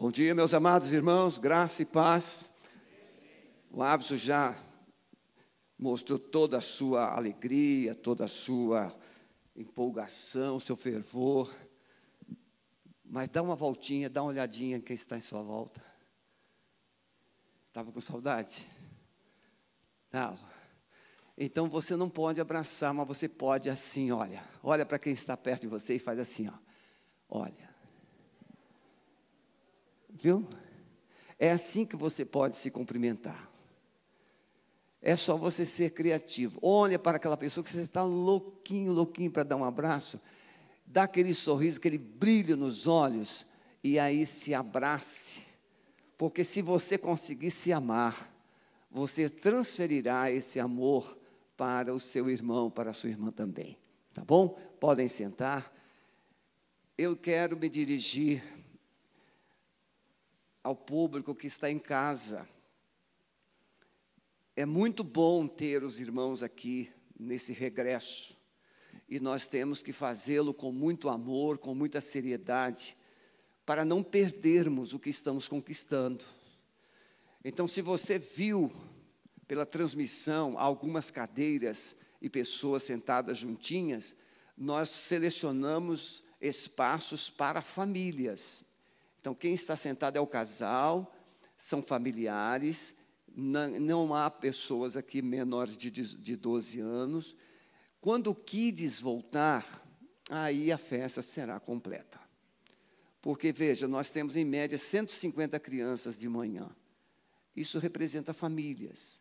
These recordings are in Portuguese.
Bom dia, meus amados irmãos, graça e paz. O Avso já mostrou toda a sua alegria, toda a sua empolgação, seu fervor. Mas dá uma voltinha, dá uma olhadinha em quem está em sua volta. Estava com saudade? Não. Então você não pode abraçar, mas você pode assim, olha. Olha para quem está perto de você e faz assim, ó. Olha. Viu? É assim que você pode se cumprimentar. É só você ser criativo. Olha para aquela pessoa que você está louquinho, louquinho para dar um abraço. Dá aquele sorriso, aquele brilho nos olhos. E aí se abrace. Porque se você conseguir se amar, você transferirá esse amor para o seu irmão, para a sua irmã também. Tá bom? Podem sentar. Eu quero me dirigir ao público que está em casa. É muito bom ter os irmãos aqui nesse regresso. E nós temos que fazê-lo com muito amor, com muita seriedade, para não perdermos o que estamos conquistando. Então, se você viu pela transmissão algumas cadeiras e pessoas sentadas juntinhas, nós selecionamos espaços para famílias. Então, quem está sentado é o casal, são familiares, não, não há pessoas aqui menores de, de 12 anos. Quando o Kids voltar, aí a festa será completa. Porque, veja, nós temos em média 150 crianças de manhã. Isso representa famílias.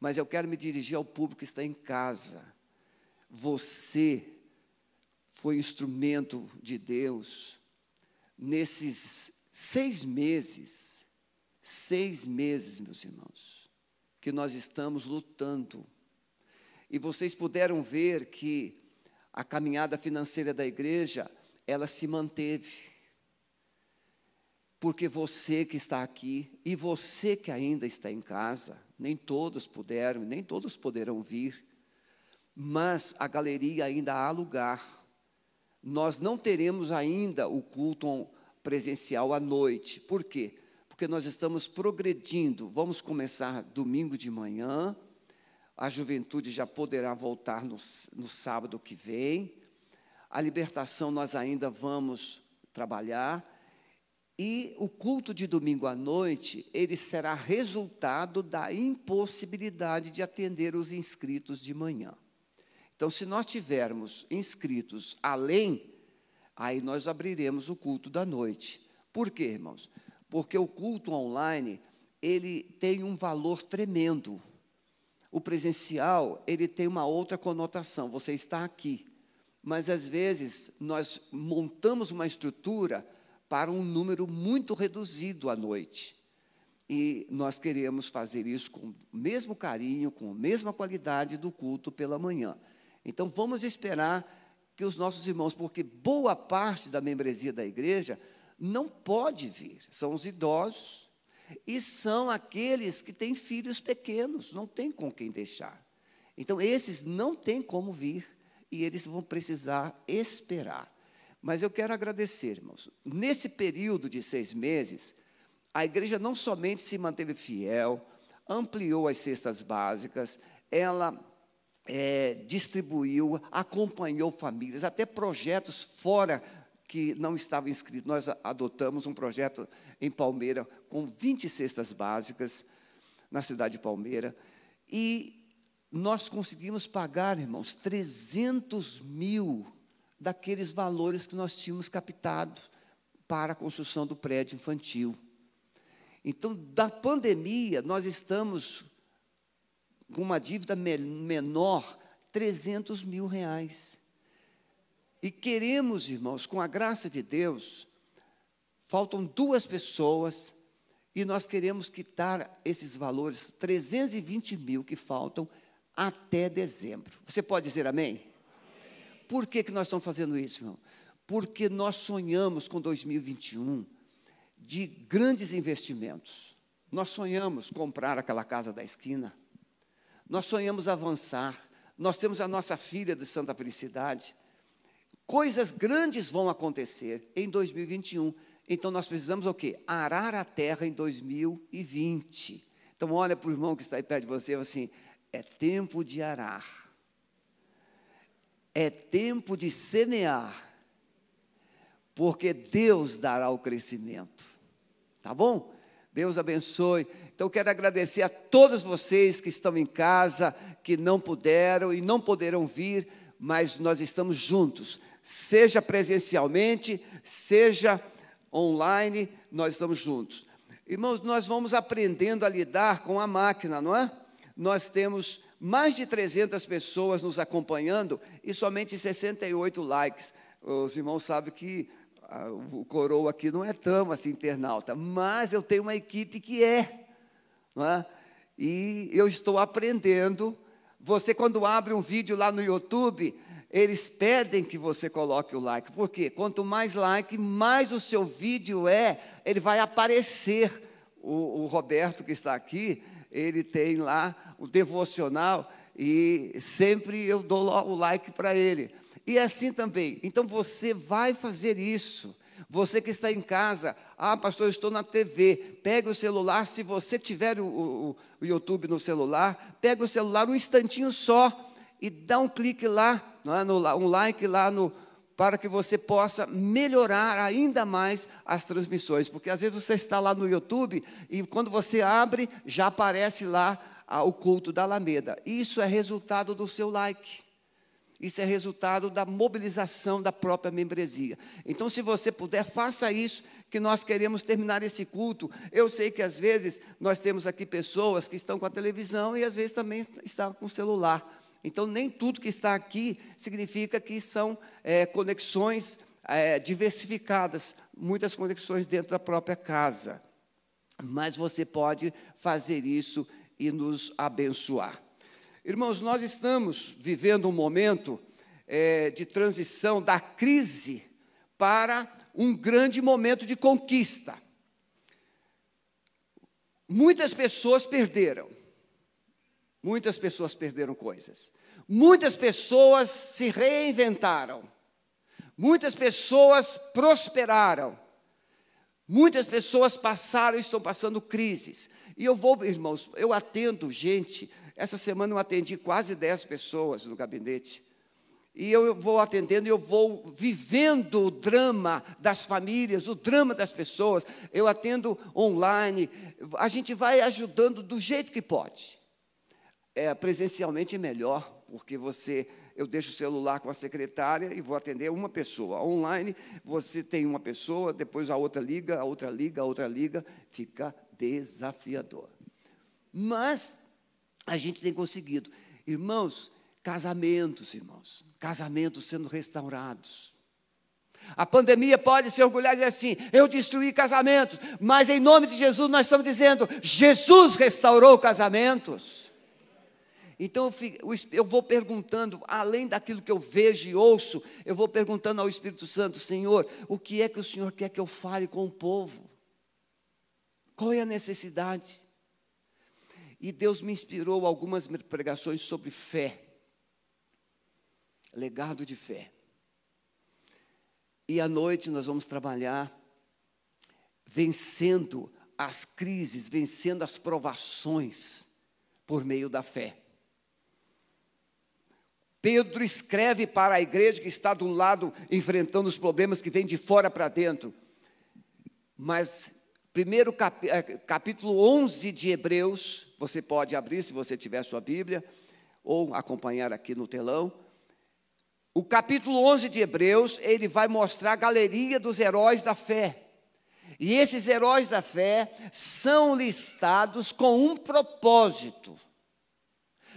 Mas eu quero me dirigir ao público que está em casa. Você foi instrumento de Deus nesses seis meses, seis meses, meus irmãos, que nós estamos lutando. E vocês puderam ver que a caminhada financeira da igreja, ela se manteve. Porque você que está aqui e você que ainda está em casa, nem todos puderam, nem todos poderão vir, mas a galeria ainda há lugar nós não teremos ainda o culto presencial à noite. Por quê? Porque nós estamos progredindo. Vamos começar domingo de manhã. A juventude já poderá voltar no, no sábado que vem. A libertação nós ainda vamos trabalhar. E o culto de domingo à noite, ele será resultado da impossibilidade de atender os inscritos de manhã. Então, se nós tivermos inscritos além, aí nós abriremos o culto da noite. Por quê, irmãos? Porque o culto online, ele tem um valor tremendo. O presencial, ele tem uma outra conotação. Você está aqui. Mas às vezes nós montamos uma estrutura para um número muito reduzido à noite. E nós queremos fazer isso com o mesmo carinho, com a mesma qualidade do culto pela manhã. Então vamos esperar que os nossos irmãos, porque boa parte da membresia da igreja não pode vir, são os idosos e são aqueles que têm filhos pequenos, não tem com quem deixar. Então esses não têm como vir e eles vão precisar esperar. Mas eu quero agradecer, irmãos. Nesse período de seis meses, a igreja não somente se manteve fiel, ampliou as cestas básicas, ela é, distribuiu, acompanhou famílias, até projetos fora que não estavam inscritos. Nós adotamos um projeto em Palmeira com 20 cestas básicas na cidade de Palmeira e nós conseguimos pagar, irmãos, 300 mil daqueles valores que nós tínhamos captado para a construção do prédio infantil. Então, da pandemia, nós estamos com uma dívida menor, 300 mil reais. E queremos, irmãos, com a graça de Deus, faltam duas pessoas e nós queremos quitar esses valores, 320 mil que faltam, até dezembro. Você pode dizer amém? amém. Por que, que nós estamos fazendo isso, irmão? Porque nós sonhamos com 2021 de grandes investimentos. Nós sonhamos comprar aquela casa da esquina nós sonhamos avançar. Nós temos a nossa filha de Santa Felicidade. Coisas grandes vão acontecer em 2021 Então nós precisamos o quê? Arar a terra em 2020. Então olha para o irmão que está aí perto de você e assim, é tempo de arar. É tempo de semear. Porque Deus dará o crescimento. Tá bom? Deus abençoe. Então quero agradecer a todos vocês que estão em casa, que não puderam e não poderão vir, mas nós estamos juntos, seja presencialmente, seja online, nós estamos juntos. Irmãos, nós vamos aprendendo a lidar com a máquina, não é? Nós temos mais de 300 pessoas nos acompanhando e somente 68 likes. Os irmãos sabem que ah, o coroa aqui não é tão assim internauta, mas eu tenho uma equipe que é, é? E eu estou aprendendo. Você, quando abre um vídeo lá no YouTube, eles pedem que você coloque o like. Por quê? Quanto mais like, mais o seu vídeo é, ele vai aparecer. O, o Roberto que está aqui, ele tem lá o devocional e sempre eu dou o like para ele. E é assim também. Então você vai fazer isso. Você que está em casa, ah, pastor, eu estou na TV. Pega o celular, se você tiver o, o, o YouTube no celular, pega o celular um instantinho só e dá um clique lá, é? no, um like lá no, para que você possa melhorar ainda mais as transmissões, porque às vezes você está lá no YouTube e quando você abre, já aparece lá ah, o culto da Alameda. Isso é resultado do seu like. Isso é resultado da mobilização da própria membresia. Então, se você puder, faça isso, que nós queremos terminar esse culto. Eu sei que às vezes nós temos aqui pessoas que estão com a televisão e às vezes também estão com o celular. Então, nem tudo que está aqui significa que são é, conexões é, diversificadas, muitas conexões dentro da própria casa. Mas você pode fazer isso e nos abençoar. Irmãos, nós estamos vivendo um momento é, de transição da crise para um grande momento de conquista. Muitas pessoas perderam. Muitas pessoas perderam coisas. Muitas pessoas se reinventaram. Muitas pessoas prosperaram. Muitas pessoas passaram e estão passando crises. E eu vou, irmãos, eu atendo gente. Essa semana eu atendi quase 10 pessoas no gabinete. E eu vou atendendo, eu vou vivendo o drama das famílias, o drama das pessoas. Eu atendo online. A gente vai ajudando do jeito que pode. É, presencialmente é melhor, porque você, eu deixo o celular com a secretária e vou atender uma pessoa. Online, você tem uma pessoa, depois a outra liga, a outra liga, a outra liga, fica desafiador. Mas a gente tem conseguido. Irmãos, casamentos, irmãos, casamentos sendo restaurados. A pandemia pode se orgulhar e dizer assim: eu destruí casamentos, mas em nome de Jesus nós estamos dizendo: Jesus restaurou casamentos. Então eu vou perguntando, além daquilo que eu vejo e ouço, eu vou perguntando ao Espírito Santo: Senhor, o que é que o Senhor quer que eu fale com o povo? Qual é a necessidade? E Deus me inspirou algumas pregações sobre fé, legado de fé. E à noite nós vamos trabalhar vencendo as crises, vencendo as provações por meio da fé. Pedro escreve para a igreja que está do lado enfrentando os problemas que vêm de fora para dentro. Mas, primeiro eh, capítulo 11 de Hebreus, você pode abrir se você tiver sua Bíblia, ou acompanhar aqui no telão. O capítulo 11 de Hebreus, ele vai mostrar a galeria dos heróis da fé. E esses heróis da fé são listados com um propósito.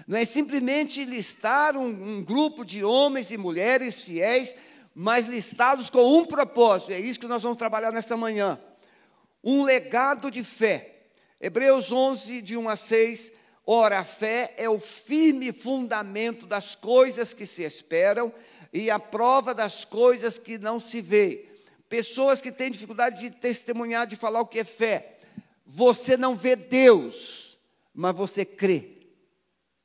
Não é simplesmente listar um, um grupo de homens e mulheres fiéis, mas listados com um propósito. É isso que nós vamos trabalhar nesta manhã. Um legado de fé. Hebreus 11, de 1 a 6. Ora, a fé é o firme fundamento das coisas que se esperam e a prova das coisas que não se vê. Pessoas que têm dificuldade de testemunhar, de falar o que é fé. Você não vê Deus, mas você crê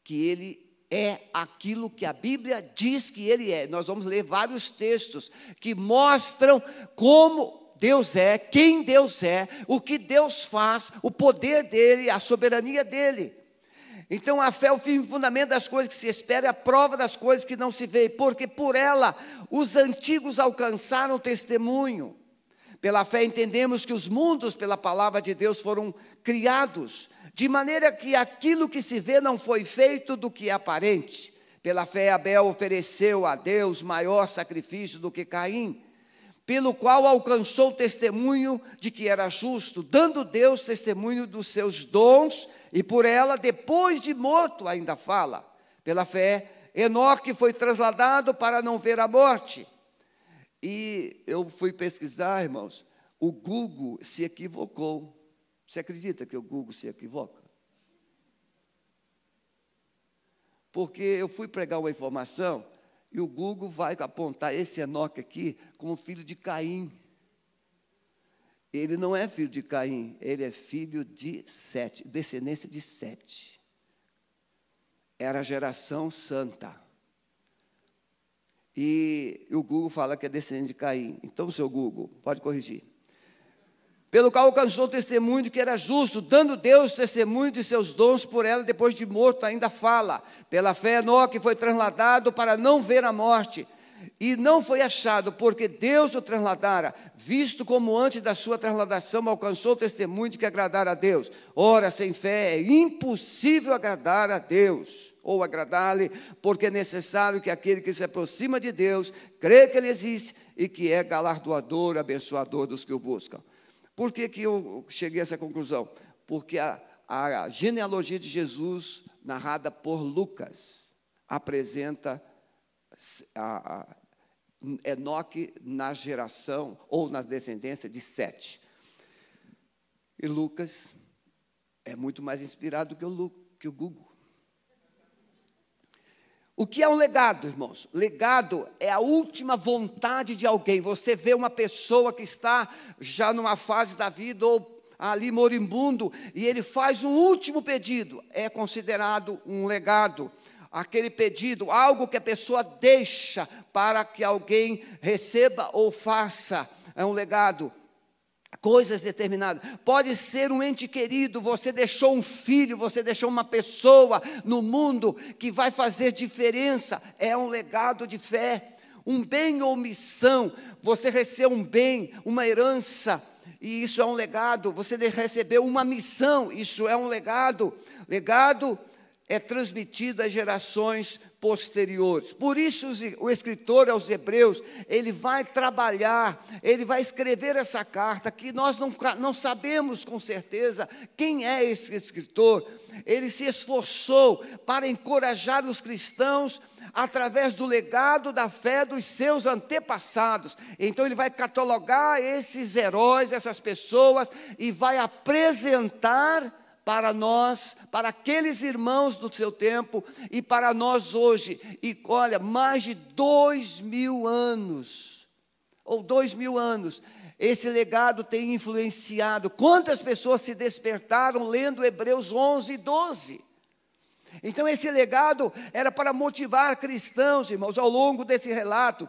que ele é aquilo que a Bíblia diz que ele é. Nós vamos ler vários textos que mostram como Deus é, quem Deus é, o que Deus faz, o poder dele, a soberania dele. Então a fé é o firme fundamento das coisas que se espera, é a prova das coisas que não se vê, porque por ela os antigos alcançaram testemunho. Pela fé entendemos que os mundos, pela palavra de Deus, foram criados, de maneira que aquilo que se vê não foi feito do que é aparente. Pela fé, Abel ofereceu a Deus maior sacrifício do que Caim, pelo qual alcançou testemunho de que era justo, dando Deus testemunho dos seus dons, e por ela, depois de morto, ainda fala. Pela fé, Enoque foi trasladado para não ver a morte. E eu fui pesquisar, irmãos, o Google se equivocou. Você acredita que o Google se equivoca? Porque eu fui pregar uma informação e o Google vai apontar esse Enoque aqui como filho de Caim. Ele não é filho de Caim, ele é filho de Sete, descendência de Sete. Era a geração santa. E o Google fala que é descendente de Caim. Então, seu Google, pode corrigir pelo qual alcançou o testemunho de que era justo, dando Deus testemunho de seus dons por ela, depois de morto ainda fala. Pela fé, Enoque foi trasladado para não ver a morte, e não foi achado, porque Deus o trasladara, visto como antes da sua trasladação alcançou o testemunho de que agradara a Deus. Ora, sem fé é impossível agradar a Deus, ou agradar-lhe, porque é necessário que aquele que se aproxima de Deus crê que Ele existe e que é galardoador, abençoador dos que o buscam. Por que, que eu cheguei a essa conclusão? Porque a, a genealogia de Jesus, narrada por Lucas, apresenta a, a Enoque na geração ou na descendência de Sete. E Lucas é muito mais inspirado que o, que o Google. O que é um legado, irmãos? Legado é a última vontade de alguém. Você vê uma pessoa que está já numa fase da vida ou ali moribundo e ele faz um último pedido, é considerado um legado. Aquele pedido, algo que a pessoa deixa para que alguém receba ou faça, é um legado coisas determinadas. Pode ser um ente querido, você deixou um filho, você deixou uma pessoa no mundo que vai fazer diferença. É um legado de fé. Um bem ou missão, você recebeu um bem, uma herança, e isso é um legado. Você recebeu uma missão, isso é um legado. Legado é transmitido às gerações posteriores. Por isso o escritor aos Hebreus, ele vai trabalhar, ele vai escrever essa carta que nós não, não sabemos com certeza quem é esse escritor. Ele se esforçou para encorajar os cristãos através do legado da fé dos seus antepassados. Então ele vai catalogar esses heróis, essas pessoas e vai apresentar para nós, para aqueles irmãos do seu tempo e para nós hoje. E olha, mais de dois mil anos, ou dois mil anos, esse legado tem influenciado. Quantas pessoas se despertaram lendo Hebreus 11 e 12? Então, esse legado era para motivar cristãos, irmãos, ao longo desse relato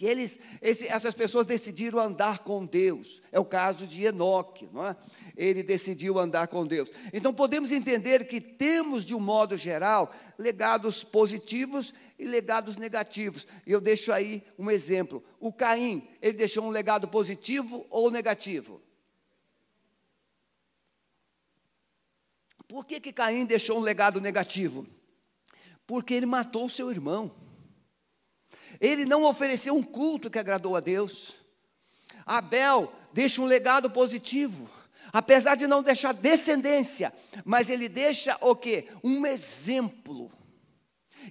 que eles, esse, essas pessoas decidiram andar com Deus. É o caso de Enoque, não é? Ele decidiu andar com Deus. Então podemos entender que temos, de um modo geral, legados positivos e legados negativos. E eu deixo aí um exemplo. O Caim, ele deixou um legado positivo ou negativo? Por que, que Caim deixou um legado negativo? Porque ele matou seu irmão. Ele não ofereceu um culto que agradou a Deus. Abel deixa um legado positivo. Apesar de não deixar descendência, mas ele deixa o que? Um exemplo.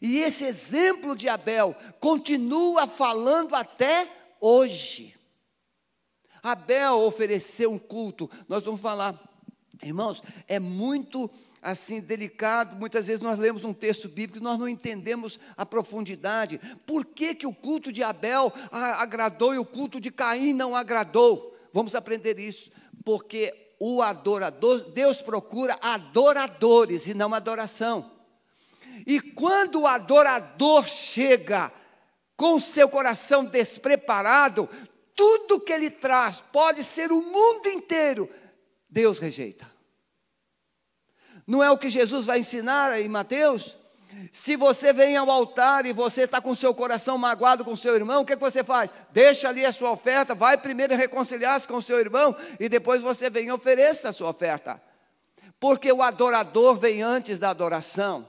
E esse exemplo de Abel continua falando até hoje. Abel ofereceu um culto. Nós vamos falar, irmãos, é muito assim delicado. Muitas vezes nós lemos um texto bíblico e nós não entendemos a profundidade. Por que, que o culto de Abel agradou e o culto de Caim não agradou? Vamos aprender isso, porque o adorador, Deus procura adoradores e não adoração. E quando o adorador chega com seu coração despreparado, tudo que ele traz, pode ser o mundo inteiro, Deus rejeita. Não é o que Jesus vai ensinar em Mateus? Se você vem ao altar e você está com seu coração magoado com seu irmão, o que, que você faz? Deixa ali a sua oferta, vai primeiro reconciliar-se com seu irmão e depois você vem e ofereça a sua oferta. Porque o adorador vem antes da adoração,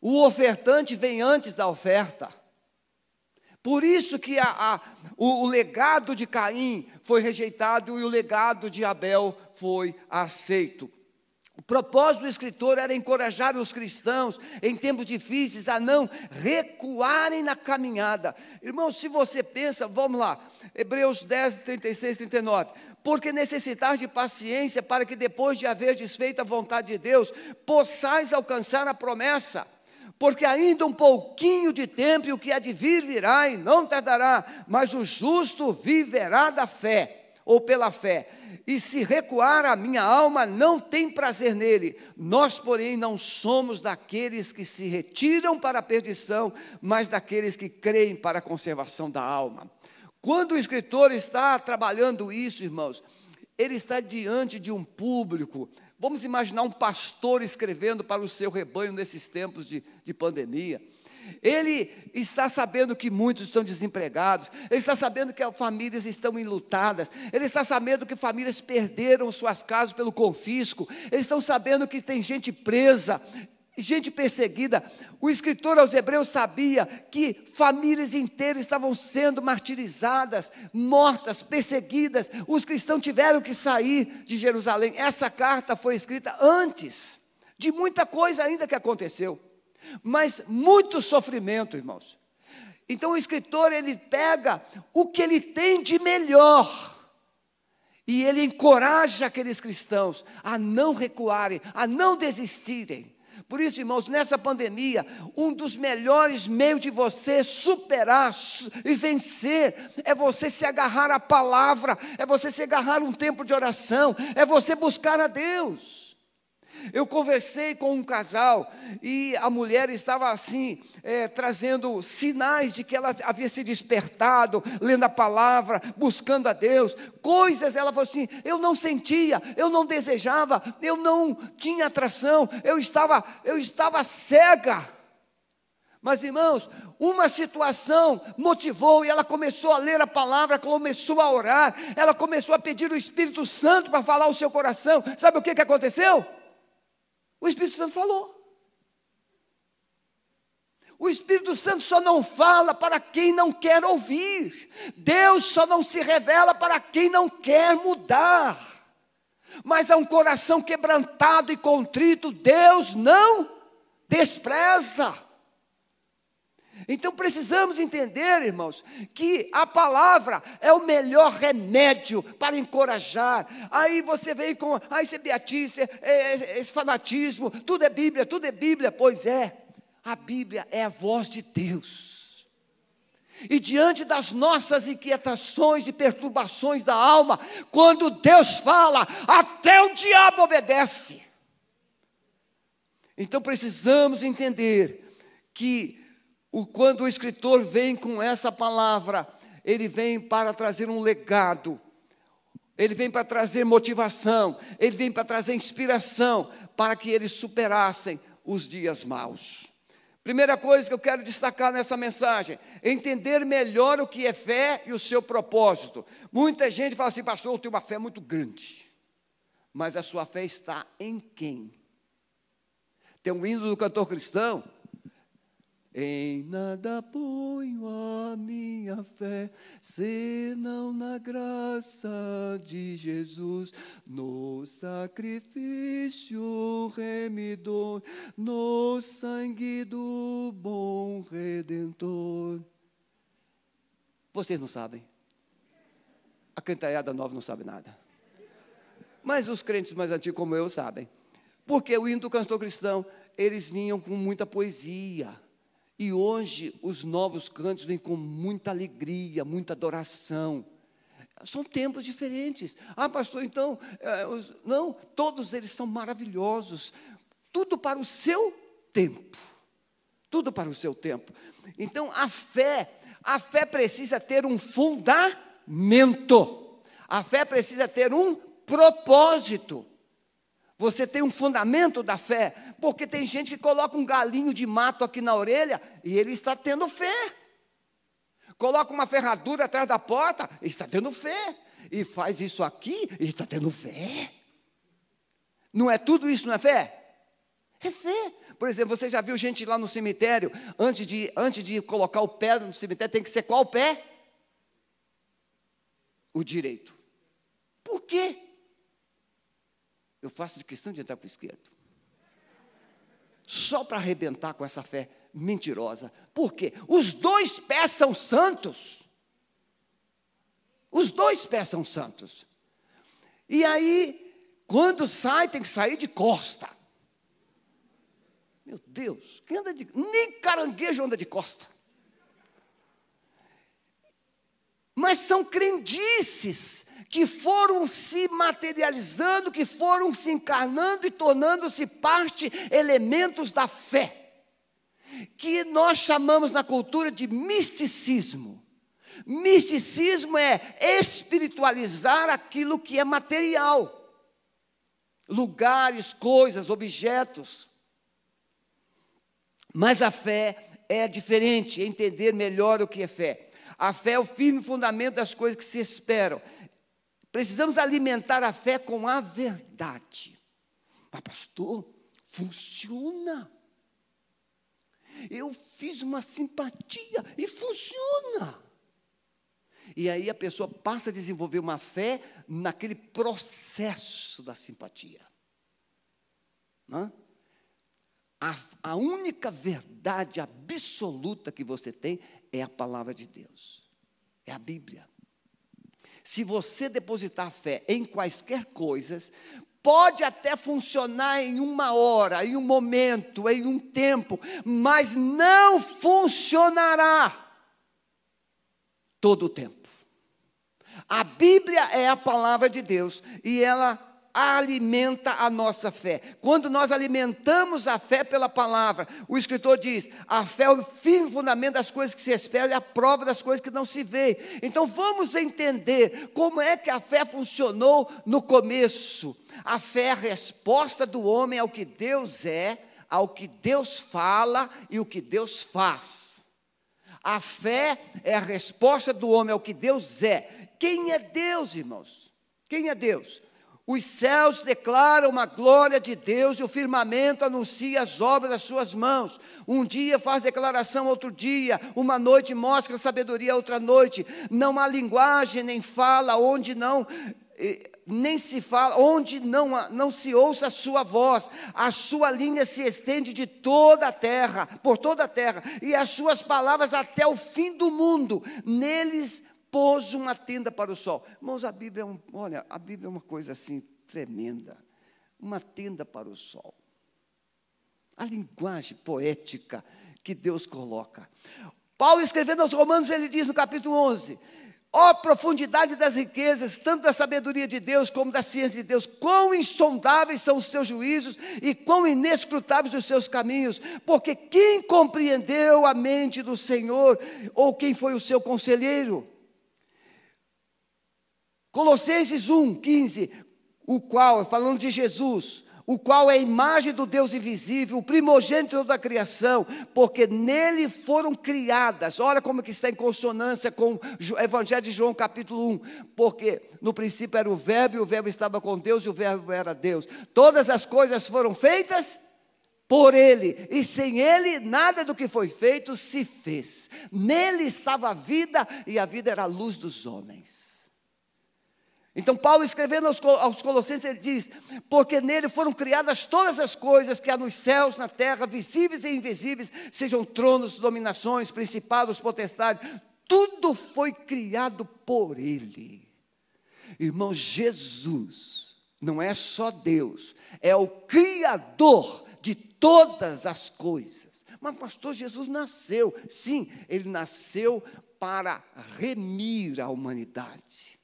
o ofertante vem antes da oferta. Por isso que a, a, o, o legado de Caim foi rejeitado e o legado de Abel foi aceito. O propósito do escritor era encorajar os cristãos em tempos difíceis a não recuarem na caminhada. Irmão, se você pensa, vamos lá, Hebreus 10, 36, 39. Porque necessitais de paciência para que depois de haver desfeito a vontade de Deus, possais alcançar a promessa porque ainda um pouquinho de tempo e o que há de vir virá e não tardará, mas o justo viverá da fé, ou pela fé. E se recuar a minha alma, não tem prazer nele. Nós, porém, não somos daqueles que se retiram para a perdição, mas daqueles que creem para a conservação da alma. Quando o escritor está trabalhando isso, irmãos, ele está diante de um público Vamos imaginar um pastor escrevendo para o seu rebanho nesses tempos de, de pandemia. Ele está sabendo que muitos estão desempregados, ele está sabendo que famílias estão enlutadas, ele está sabendo que famílias perderam suas casas pelo confisco, eles estão sabendo que tem gente presa, gente perseguida. O escritor aos Hebreus sabia que famílias inteiras estavam sendo martirizadas, mortas, perseguidas. Os cristãos tiveram que sair de Jerusalém. Essa carta foi escrita antes de muita coisa ainda que aconteceu, mas muito sofrimento, irmãos. Então o escritor ele pega o que ele tem de melhor. E ele encoraja aqueles cristãos a não recuarem, a não desistirem. Por isso, irmãos, nessa pandemia, um dos melhores meios de você superar e vencer é você se agarrar à palavra, é você se agarrar a um tempo de oração, é você buscar a Deus. Eu conversei com um casal e a mulher estava assim, é, trazendo sinais de que ela havia se despertado, lendo a palavra, buscando a Deus, coisas. Ela falou assim: eu não sentia, eu não desejava, eu não tinha atração, eu estava, eu estava cega. Mas irmãos, uma situação motivou e ela começou a ler a palavra, começou a orar, ela começou a pedir o Espírito Santo para falar o seu coração. Sabe o que, que aconteceu? O Espírito Santo falou. O Espírito Santo só não fala para quem não quer ouvir. Deus só não se revela para quem não quer mudar. Mas a um coração quebrantado e contrito, Deus não despreza. Então precisamos entender, irmãos, que a palavra é o melhor remédio para encorajar. Aí você vem com, ah, isso é beatice, é, é, esse fanatismo, tudo é Bíblia, tudo é Bíblia. Pois é, a Bíblia é a voz de Deus. E diante das nossas inquietações e perturbações da alma, quando Deus fala, até o diabo obedece. Então precisamos entender que o, quando o escritor vem com essa palavra, ele vem para trazer um legado, ele vem para trazer motivação, ele vem para trazer inspiração, para que eles superassem os dias maus. Primeira coisa que eu quero destacar nessa mensagem, entender melhor o que é fé e o seu propósito. Muita gente fala assim, pastor, eu tenho uma fé muito grande, mas a sua fé está em quem? Tem um hino do cantor cristão em nada ponho a minha fé, senão na graça de Jesus, no sacrifício remidor, no sangue do bom redentor. Vocês não sabem. A cantarada nova não sabe nada. Mas os crentes mais antigos como eu sabem. Porque o hino do cantor cristão, eles vinham com muita poesia e hoje os novos cantos vêm com muita alegria, muita adoração. São tempos diferentes. Ah, pastor, então, é, os, não, todos eles são maravilhosos. Tudo para o seu tempo. Tudo para o seu tempo. Então, a fé, a fé precisa ter um fundamento. A fé precisa ter um propósito. Você tem um fundamento da fé, porque tem gente que coloca um galinho de mato aqui na orelha e ele está tendo fé. Coloca uma ferradura atrás da porta, ele está tendo fé. E faz isso aqui, ele está tendo fé. Não é tudo isso, não é fé? É fé. Por exemplo, você já viu gente lá no cemitério, antes de, antes de colocar o pé no cemitério, tem que ser qual pé? O direito. Por quê? Eu faço de questão de entrar para o esquerdo. Só para arrebentar com essa fé mentirosa. Por quê? Os dois pés são santos. Os dois pés são santos. E aí, quando sai, tem que sair de costa. Meu Deus, quem anda de. Nem caranguejo anda de costa. Mas são crendices que foram se materializando, que foram se encarnando e tornando-se parte, elementos da fé, que nós chamamos na cultura de misticismo. Misticismo é espiritualizar aquilo que é material, lugares, coisas, objetos. Mas a fé é diferente, é entender melhor o que é fé. A fé é o firme fundamento das coisas que se esperam. Precisamos alimentar a fé com a verdade. Mas, pastor, funciona. Eu fiz uma simpatia e funciona. E aí a pessoa passa a desenvolver uma fé naquele processo da simpatia. Não? A, a única verdade absoluta que você tem é a palavra de Deus, é a Bíblia. Se você depositar fé em quaisquer coisas, pode até funcionar em uma hora, em um momento, em um tempo, mas não funcionará todo o tempo. A Bíblia é a palavra de Deus e ela alimenta a nossa fé. Quando nós alimentamos a fé pela palavra, o escritor diz: a fé é o firme fundamento das coisas que se esperam e a prova das coisas que não se vê. Então vamos entender como é que a fé funcionou no começo. A fé é a resposta do homem ao que Deus é, ao que Deus fala e o que Deus faz. A fé é a resposta do homem ao que Deus é. Quem é Deus, irmãos? Quem é Deus? Os céus declaram a glória de Deus e o firmamento anuncia as obras das suas mãos. Um dia faz declaração, outro dia, uma noite mostra sabedoria, outra noite. Não há linguagem nem fala onde não nem se fala, onde não, não se ouça a sua voz, a sua linha se estende de toda a terra, por toda a terra, e as suas palavras até o fim do mundo. Neles pôs uma tenda para o sol. Irmãos, a Bíblia é um, olha, a Bíblia é uma coisa assim tremenda. Uma tenda para o sol. A linguagem poética que Deus coloca. Paulo escrevendo aos Romanos, ele diz no capítulo 11: Ó oh, profundidade das riquezas, tanto da sabedoria de Deus como da ciência de Deus, quão insondáveis são os seus juízos e quão inescrutáveis os seus caminhos, porque quem compreendeu a mente do Senhor, ou quem foi o seu conselheiro? Colossenses 1, 15, o qual, falando de Jesus, o qual é a imagem do Deus invisível, o primogênito da criação, porque nele foram criadas. Olha como que está em consonância com o Evangelho de João, capítulo 1. Porque no princípio era o verbo, e o verbo estava com Deus, e o verbo era Deus. Todas as coisas foram feitas por ele, e sem ele nada do que foi feito se fez. Nele estava a vida, e a vida era a luz dos homens. Então, Paulo escrevendo aos, aos Colossenses, ele diz: Porque nele foram criadas todas as coisas que há nos céus, na terra, visíveis e invisíveis, sejam tronos, dominações, principados, potestades, tudo foi criado por ele. Irmão, Jesus não é só Deus, é o Criador de todas as coisas. Mas, pastor, Jesus nasceu, sim, ele nasceu para remir a humanidade.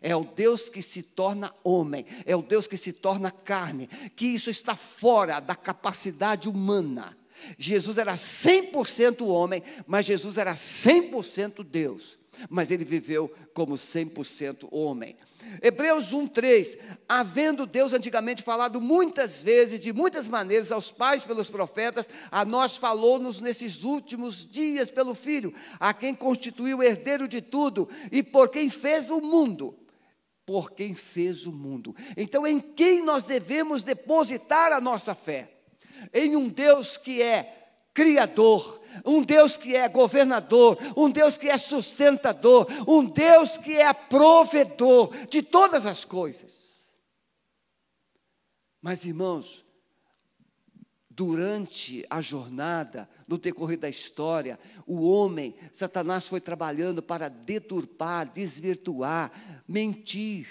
É o Deus que se torna homem, é o Deus que se torna carne, que isso está fora da capacidade humana. Jesus era 100% homem, mas Jesus era 100% Deus. mas ele viveu como 100% homem. Hebreus 1:3 Havendo Deus antigamente falado muitas vezes, de muitas maneiras, aos pais pelos profetas, a nós falou-nos nesses últimos dias pelo Filho, a quem constituiu herdeiro de tudo e por quem fez o mundo. Por quem fez o mundo. Então, em quem nós devemos depositar a nossa fé? Em um Deus que é Criador, um Deus que é governador, um Deus que é sustentador, um Deus que é provedor de todas as coisas. Mas, irmãos, durante a jornada, no decorrer da história, o homem, Satanás foi trabalhando para deturpar, desvirtuar, mentir.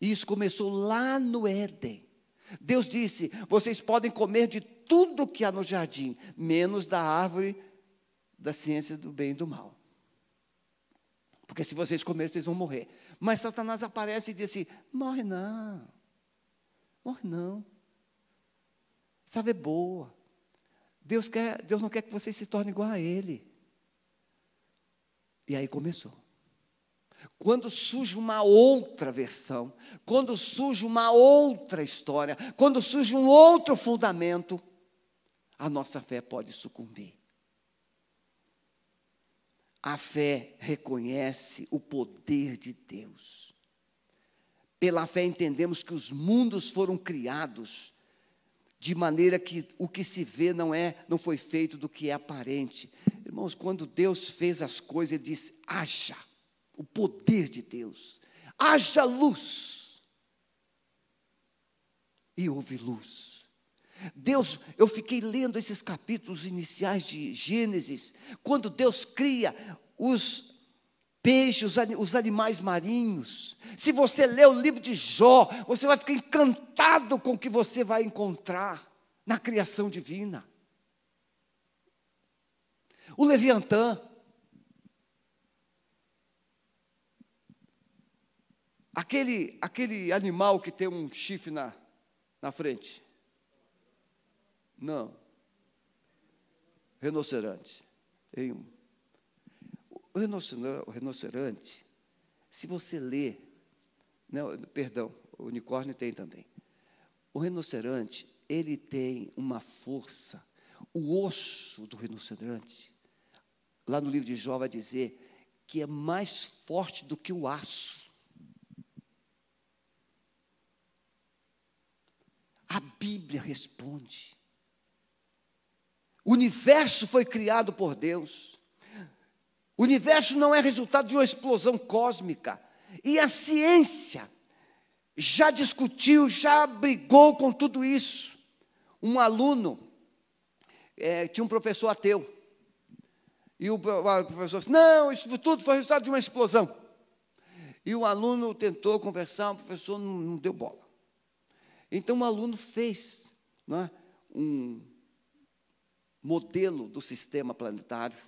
E isso começou lá no Éden. Deus disse: vocês podem comer de tudo que há no jardim, menos da árvore da ciência do bem e do mal. Porque se vocês comerem, vocês vão morrer. Mas Satanás aparece e diz assim: morre não, morre não. Sabe, é boa. Deus, quer, Deus não quer que você se torne igual a Ele. E aí começou. Quando surge uma outra versão, quando surge uma outra história, quando surge um outro fundamento, a nossa fé pode sucumbir. A fé reconhece o poder de Deus. Pela fé entendemos que os mundos foram criados de maneira que o que se vê não é, não foi feito do que é aparente. Irmãos, quando Deus fez as coisas, ele disse: haja o poder de Deus. Haja luz. E houve luz. Deus, eu fiquei lendo esses capítulos iniciais de Gênesis, quando Deus cria os peixes, os animais marinhos. Se você ler o livro de Jó, você vai ficar encantado com o que você vai encontrar na criação divina. O Leviatã, Aquele, aquele animal que tem um chifre na, na frente. Não. Rinoceronte. Tem um. O rinoceronte, se você ler, não, perdão, o unicórnio tem também. O rinoceronte, ele tem uma força. O osso do rinoceronte, lá no livro de Jó vai dizer que é mais forte do que o aço. A Bíblia responde. O universo foi criado por Deus. O universo não é resultado de uma explosão cósmica. E a ciência já discutiu, já brigou com tudo isso. Um aluno, é, tinha um professor ateu. E o professor disse: Não, isso tudo foi resultado de uma explosão. E o aluno tentou conversar, o professor não, não deu bola. Então o aluno fez é, um modelo do sistema planetário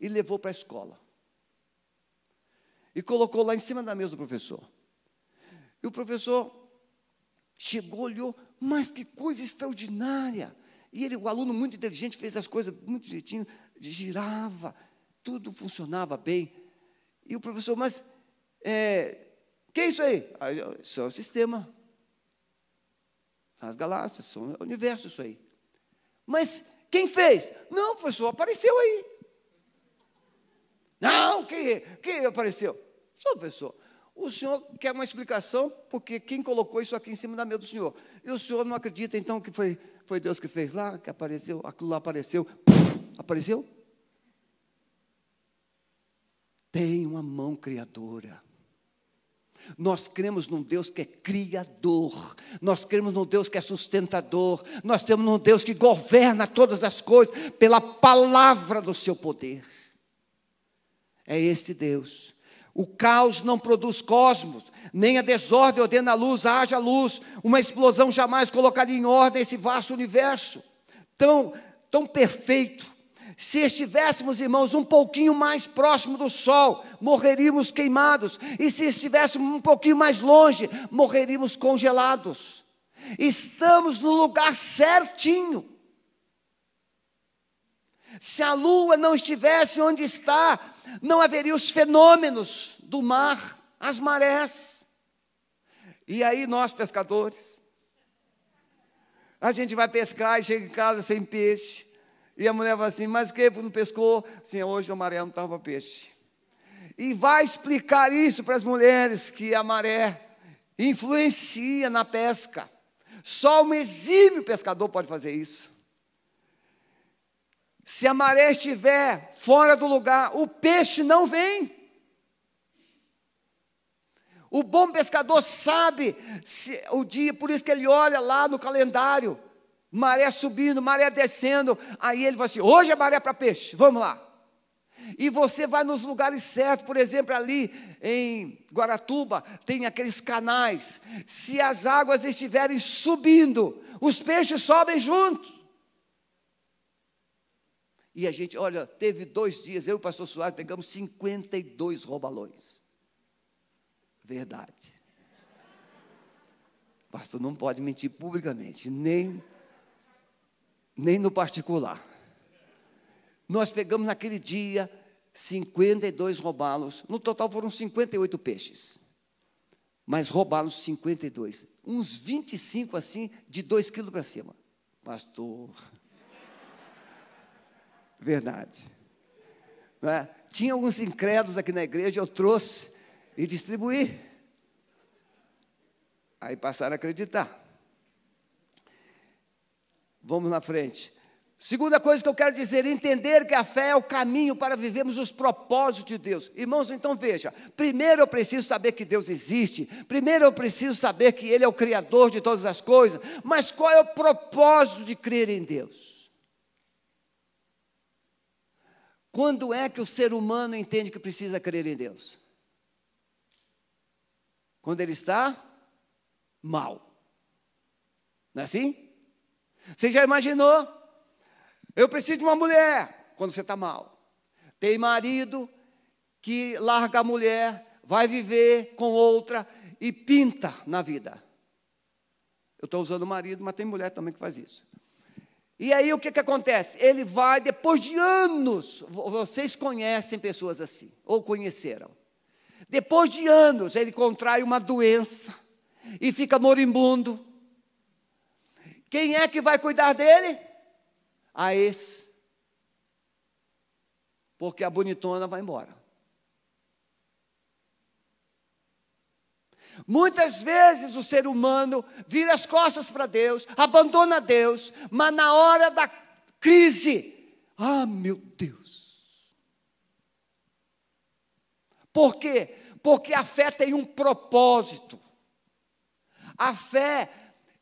e levou para a escola. E colocou lá em cima da mesa do professor. E o professor chegou, olhou, mas que coisa extraordinária. E ele, o aluno muito inteligente, fez as coisas muito direitinho, girava, tudo funcionava bem. E o professor, mas é, que é isso aí? aí isso é o sistema as galáxias, são o universo isso aí. Mas quem fez? Não, professor, apareceu aí. Não, quem, quem apareceu? Só professor. O senhor quer uma explicação, porque quem colocou isso aqui em cima da mesa do senhor? E o senhor não acredita, então, que foi, foi Deus que fez lá, que apareceu, aquilo lá apareceu. apareceu? Tem uma mão criadora. Nós cremos num Deus que é criador, nós cremos num Deus que é sustentador, nós temos num Deus que governa todas as coisas pela palavra do seu poder. É este Deus. O caos não produz cosmos, nem a desordem ordena a luz, haja luz. Uma explosão jamais colocaria em ordem esse vasto universo, tão, tão perfeito, se estivéssemos, irmãos, um pouquinho mais próximo do sol, morreríamos queimados. E se estivéssemos um pouquinho mais longe, morreríamos congelados. Estamos no lugar certinho. Se a lua não estivesse onde está, não haveria os fenômenos do mar, as marés. E aí nós pescadores, a gente vai pescar e chega em casa sem peixe. E a mulher fala assim: Mas que não pescou? Sim, hoje a maré não estava peixe. E vai explicar isso para as mulheres: que a maré influencia na pesca. Só um exímio pescador pode fazer isso. Se a maré estiver fora do lugar, o peixe não vem. O bom pescador sabe se, o dia, por isso que ele olha lá no calendário, maré subindo, maré descendo, aí ele vai assim: hoje é maré para peixe, vamos lá. E você vai nos lugares certos, por exemplo, ali em Guaratuba, tem aqueles canais. Se as águas estiverem subindo, os peixes sobem junto. E a gente, olha, teve dois dias, eu e o pastor Soares pegamos 52 robalões. Verdade. O pastor não pode mentir publicamente, nem, nem no particular. Nós pegamos naquele dia 52 robalos. No total foram 58 peixes. Mas robalos 52. Uns 25 assim, de 2 quilos para cima. Pastor. Verdade. É? Tinha alguns incrédulos aqui na igreja, eu trouxe e distribuí. Aí passaram a acreditar. Vamos na frente. Segunda coisa que eu quero dizer, entender que a fé é o caminho para vivermos os propósitos de Deus. Irmãos, então veja: primeiro eu preciso saber que Deus existe, primeiro eu preciso saber que Ele é o Criador de todas as coisas, mas qual é o propósito de crer em Deus? Quando é que o ser humano entende que precisa crer em Deus? Quando ele está mal. Não é assim? Você já imaginou? Eu preciso de uma mulher quando você está mal. Tem marido que larga a mulher, vai viver com outra e pinta na vida. Eu estou usando marido, mas tem mulher também que faz isso. E aí o que, que acontece? Ele vai, depois de anos, vocês conhecem pessoas assim, ou conheceram. Depois de anos, ele contrai uma doença e fica moribundo. Quem é que vai cuidar dele? a esse. Porque a bonitona vai embora. Muitas vezes o ser humano vira as costas para Deus, abandona Deus, mas na hora da crise, ah, meu Deus. Por quê? Porque a fé tem um propósito. A fé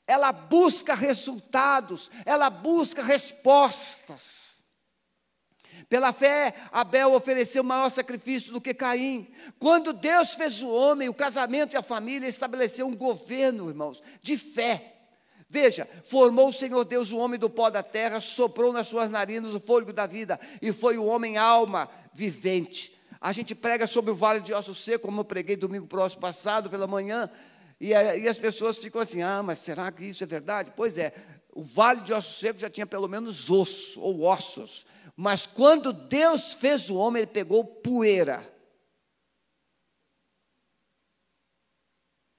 ela busca resultados, ela busca respostas. Pela fé, Abel ofereceu maior sacrifício do que Caim. Quando Deus fez o homem, o casamento e a família, estabeleceu um governo, irmãos, de fé. Veja, formou o Senhor Deus o homem do pó da terra, soprou nas suas narinas o fôlego da vida, e foi o homem alma vivente. A gente prega sobre o vale de ossos secos, como eu preguei domingo próximo passado, pela manhã, e, e as pessoas ficam assim: ah, mas será que isso é verdade? Pois é, o vale de ossos secos já tinha pelo menos osso ou ossos. Mas quando Deus fez o homem, ele pegou poeira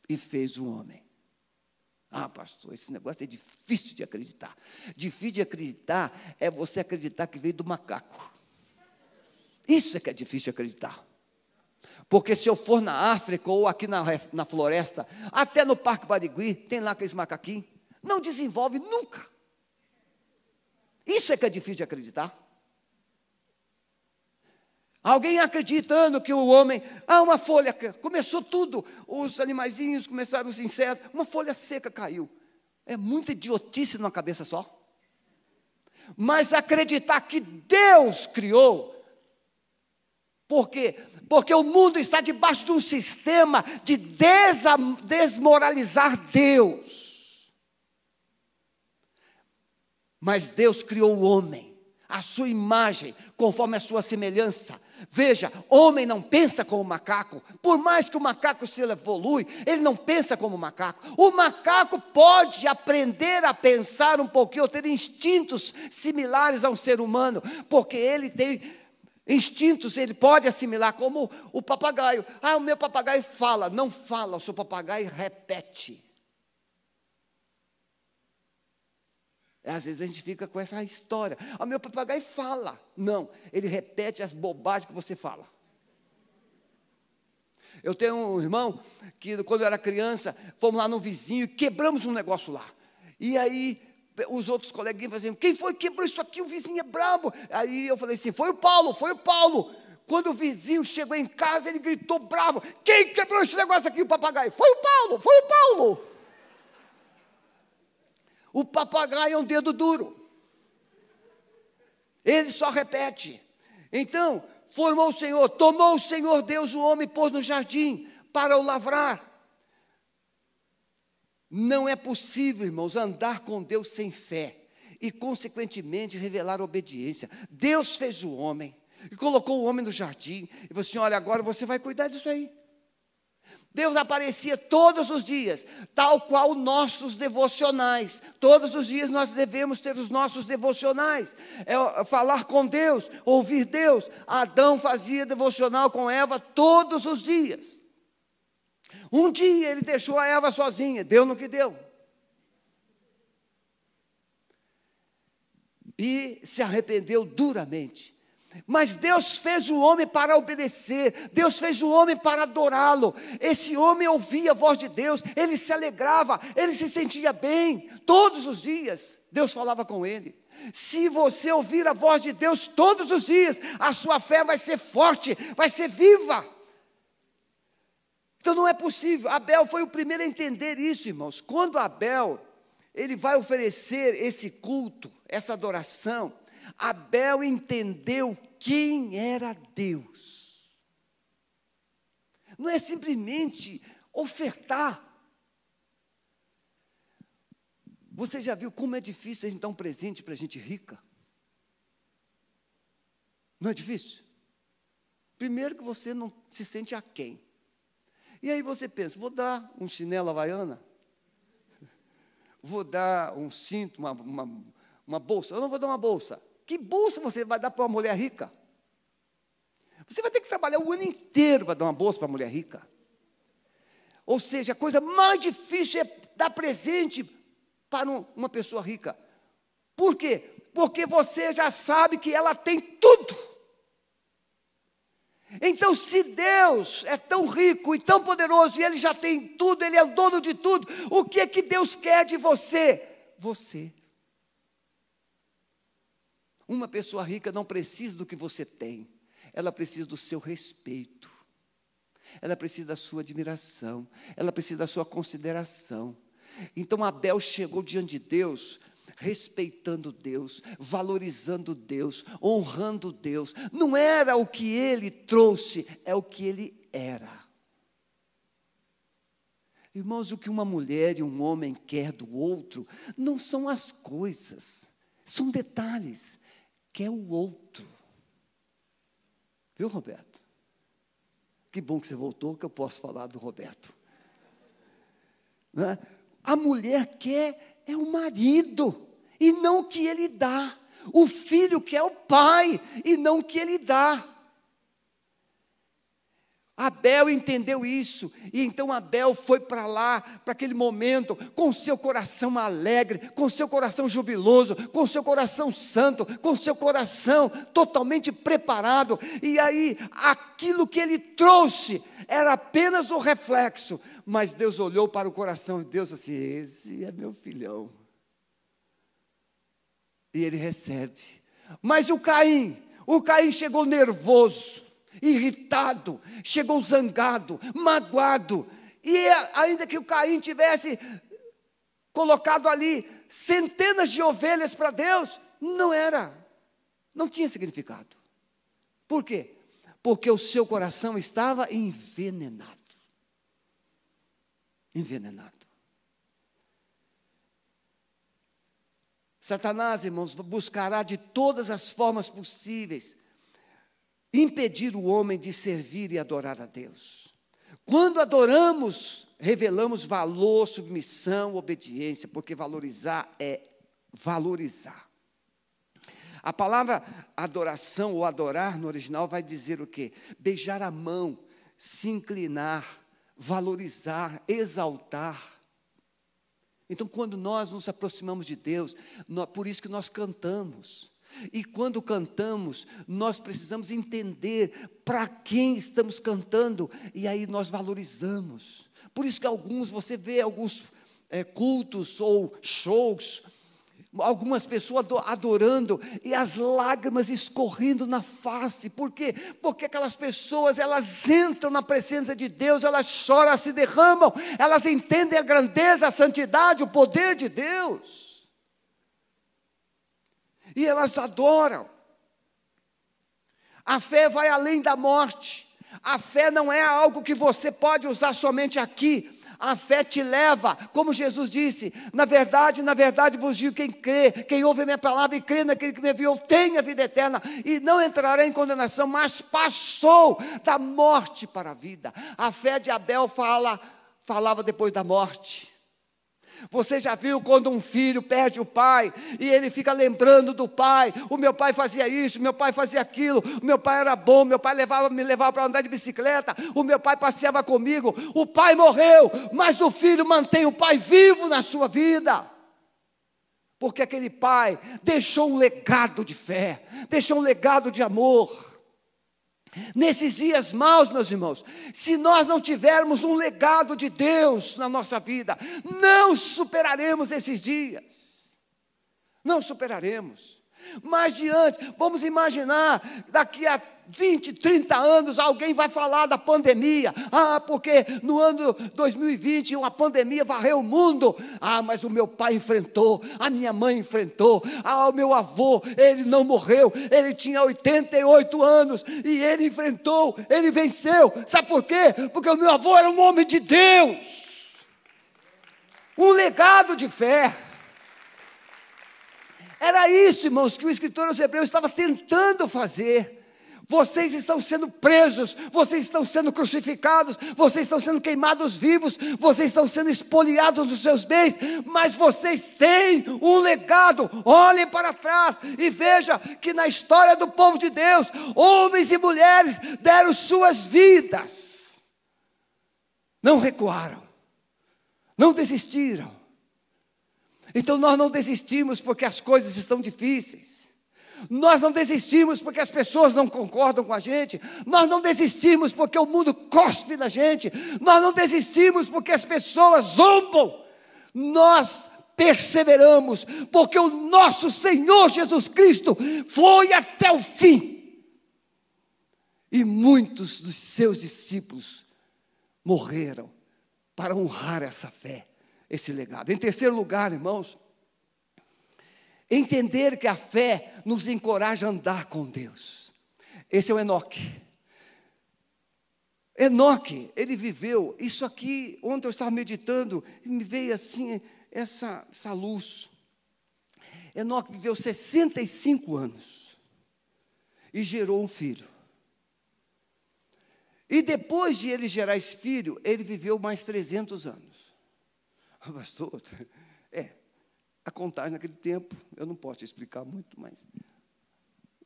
e fez o homem. Ah, pastor, esse negócio é difícil de acreditar. Difícil de acreditar é você acreditar que veio do macaco. Isso é que é difícil de acreditar. Porque se eu for na África ou aqui na, na floresta, até no Parque Barigui, tem lá aqueles macaquinhos, não desenvolve nunca. Isso é que é difícil de acreditar. Alguém acreditando que o homem, ah, uma folha, começou tudo, os animaizinhos começaram os insetos, uma folha seca caiu. É muita idiotice numa cabeça só. Mas acreditar que Deus criou, porque porque o mundo está debaixo de um sistema de desmoralizar Deus. Mas Deus criou o homem, a sua imagem, conforme a sua semelhança. Veja, homem não pensa como macaco, por mais que o macaco se evolui, ele não pensa como macaco. O macaco pode aprender a pensar um pouquinho, ou ter instintos similares ao ser humano, porque ele tem Instintos ele pode assimilar como o papagaio. Ah, o meu papagaio fala. Não fala, o seu papagaio repete. Às vezes a gente fica com essa história. Ah, meu papagaio fala. Não, ele repete as bobagens que você fala. Eu tenho um irmão que, quando eu era criança, fomos lá no vizinho e quebramos um negócio lá. E aí os outros coleguinhas faziam, quem foi que quebrou isso aqui? O vizinho é brabo. Aí eu falei assim, foi o Paulo, foi o Paulo. Quando o vizinho chegou em casa, ele gritou bravo, quem quebrou esse negócio aqui, o papagaio? Foi o Paulo, foi o Paulo. O papagaio é um dedo duro. Ele só repete. Então, formou o Senhor, tomou o Senhor Deus o homem e pôs no jardim para o lavrar. Não é possível, irmãos, andar com Deus sem fé e, consequentemente, revelar obediência. Deus fez o homem e colocou o homem no jardim e falou assim: olha, agora você vai cuidar disso aí. Deus aparecia todos os dias, tal qual nossos devocionais. Todos os dias nós devemos ter os nossos devocionais. É falar com Deus, ouvir Deus. Adão fazia devocional com Eva todos os dias. Um dia ele deixou a Eva sozinha, deu no que deu. E se arrependeu duramente. Mas Deus fez o homem para obedecer, Deus fez o homem para adorá-lo. Esse homem ouvia a voz de Deus, ele se alegrava, ele se sentia bem, todos os dias. Deus falava com ele. Se você ouvir a voz de Deus todos os dias, a sua fé vai ser forte, vai ser viva. Então não é possível. Abel foi o primeiro a entender isso, irmãos. Quando Abel ele vai oferecer esse culto, essa adoração, Abel entendeu quem era Deus. Não é simplesmente ofertar. Você já viu como é difícil a gente dar um presente para gente rica? Não é difícil? Primeiro que você não se sente a quem. E aí você pensa, vou dar um chinelo havaiana? Vou dar um cinto, uma, uma, uma bolsa? Eu não vou dar uma bolsa. Que bolsa você vai dar para uma mulher rica? Você vai ter que trabalhar o ano inteiro para dar uma bolsa para uma mulher rica. Ou seja, a coisa mais difícil é dar presente para uma pessoa rica. Por quê? Porque você já sabe que ela tem tudo. Então, se Deus é tão rico e tão poderoso e Ele já tem tudo, Ele é o dono de tudo, o que é que Deus quer de você? Você. Uma pessoa rica não precisa do que você tem, ela precisa do seu respeito, ela precisa da sua admiração, ela precisa da sua consideração. Então Abel chegou diante de Deus respeitando Deus, valorizando Deus, honrando Deus. Não era o que ele trouxe, é o que ele era. Irmãos, o que uma mulher e um homem quer do outro não são as coisas, são detalhes. Quer o outro. Viu, Roberto? Que bom que você voltou, que eu posso falar do Roberto. É? A mulher quer é o marido, e não o que ele dá. O filho quer o pai, e não o que ele dá. Abel entendeu isso, e então Abel foi para lá, para aquele momento, com seu coração alegre, com seu coração jubiloso, com seu coração santo, com seu coração totalmente preparado, e aí aquilo que ele trouxe era apenas o reflexo, mas Deus olhou para o coração de Deus assim: esse é meu filhão. E ele recebe. Mas o Caim, o Caim chegou nervoso, irritado, chegou zangado, magoado. E ainda que o Caim tivesse colocado ali centenas de ovelhas para Deus, não era, não tinha significado. Por quê? Porque o seu coração estava envenenado. Envenenado. Satanás, irmãos, buscará de todas as formas possíveis impedir o homem de servir e adorar a Deus. Quando adoramos, revelamos valor, submissão, obediência, porque valorizar é valorizar. A palavra adoração ou adorar no original vai dizer o quê? Beijar a mão, se inclinar, valorizar, exaltar. Então, quando nós nos aproximamos de Deus, por isso que nós cantamos. E quando cantamos, nós precisamos entender para quem estamos cantando, e aí nós valorizamos. Por isso que alguns, você vê alguns é, cultos ou shows, algumas pessoas adorando e as lágrimas escorrendo na face. Por quê? Porque aquelas pessoas, elas entram na presença de Deus, elas choram, se derramam, elas entendem a grandeza, a santidade, o poder de Deus. E elas adoram. A fé vai além da morte. A fé não é algo que você pode usar somente aqui. A fé te leva, como Jesus disse: na verdade, na verdade vos digo: quem crê, quem ouve a minha palavra e crê naquele que me enviou, tem a vida eterna e não entrará em condenação, mas passou da morte para a vida. A fé de Abel fala, falava depois da morte. Você já viu quando um filho perde o pai e ele fica lembrando do pai? O meu pai fazia isso, meu pai fazia aquilo, o meu pai era bom, meu pai levava, me levava para andar de bicicleta, o meu pai passeava comigo. O pai morreu, mas o filho mantém o pai vivo na sua vida. Porque aquele pai deixou um legado de fé, deixou um legado de amor. Nesses dias maus, meus irmãos, se nós não tivermos um legado de Deus na nossa vida, não superaremos esses dias. Não superaremos. Mais diante, vamos imaginar, daqui a 20, 30 anos, alguém vai falar da pandemia. Ah, porque no ano 2020 uma pandemia varreu o mundo. Ah, mas o meu pai enfrentou, a minha mãe enfrentou, ah, o meu avô, ele não morreu, ele tinha 88 anos e ele enfrentou, ele venceu. Sabe por quê? Porque o meu avô era um homem de Deus. Um legado de fé. Era isso, irmãos, que o escritor aos Hebreus estava tentando fazer. Vocês estão sendo presos, vocês estão sendo crucificados, vocês estão sendo queimados vivos, vocês estão sendo espoliados dos seus bens, mas vocês têm um legado. Olhem para trás e veja que na história do povo de Deus, homens e mulheres deram suas vidas, não recuaram, não desistiram então nós não desistimos porque as coisas estão difíceis. Nós não desistimos porque as pessoas não concordam com a gente. Nós não desistimos porque o mundo cospe na gente. Nós não desistimos porque as pessoas zombam. Nós perseveramos porque o nosso Senhor Jesus Cristo foi até o fim. E muitos dos seus discípulos morreram para honrar essa fé esse legado. Em terceiro lugar, irmãos, entender que a fé nos encoraja a andar com Deus. Esse é o Enoque. Enoque, ele viveu, isso aqui, ontem eu estava meditando, e me veio assim, essa, essa luz. Enoque viveu 65 anos e gerou um filho. E depois de ele gerar esse filho, ele viveu mais 300 anos. Ah, pastor, a contagem naquele tempo, eu não posso explicar muito, mas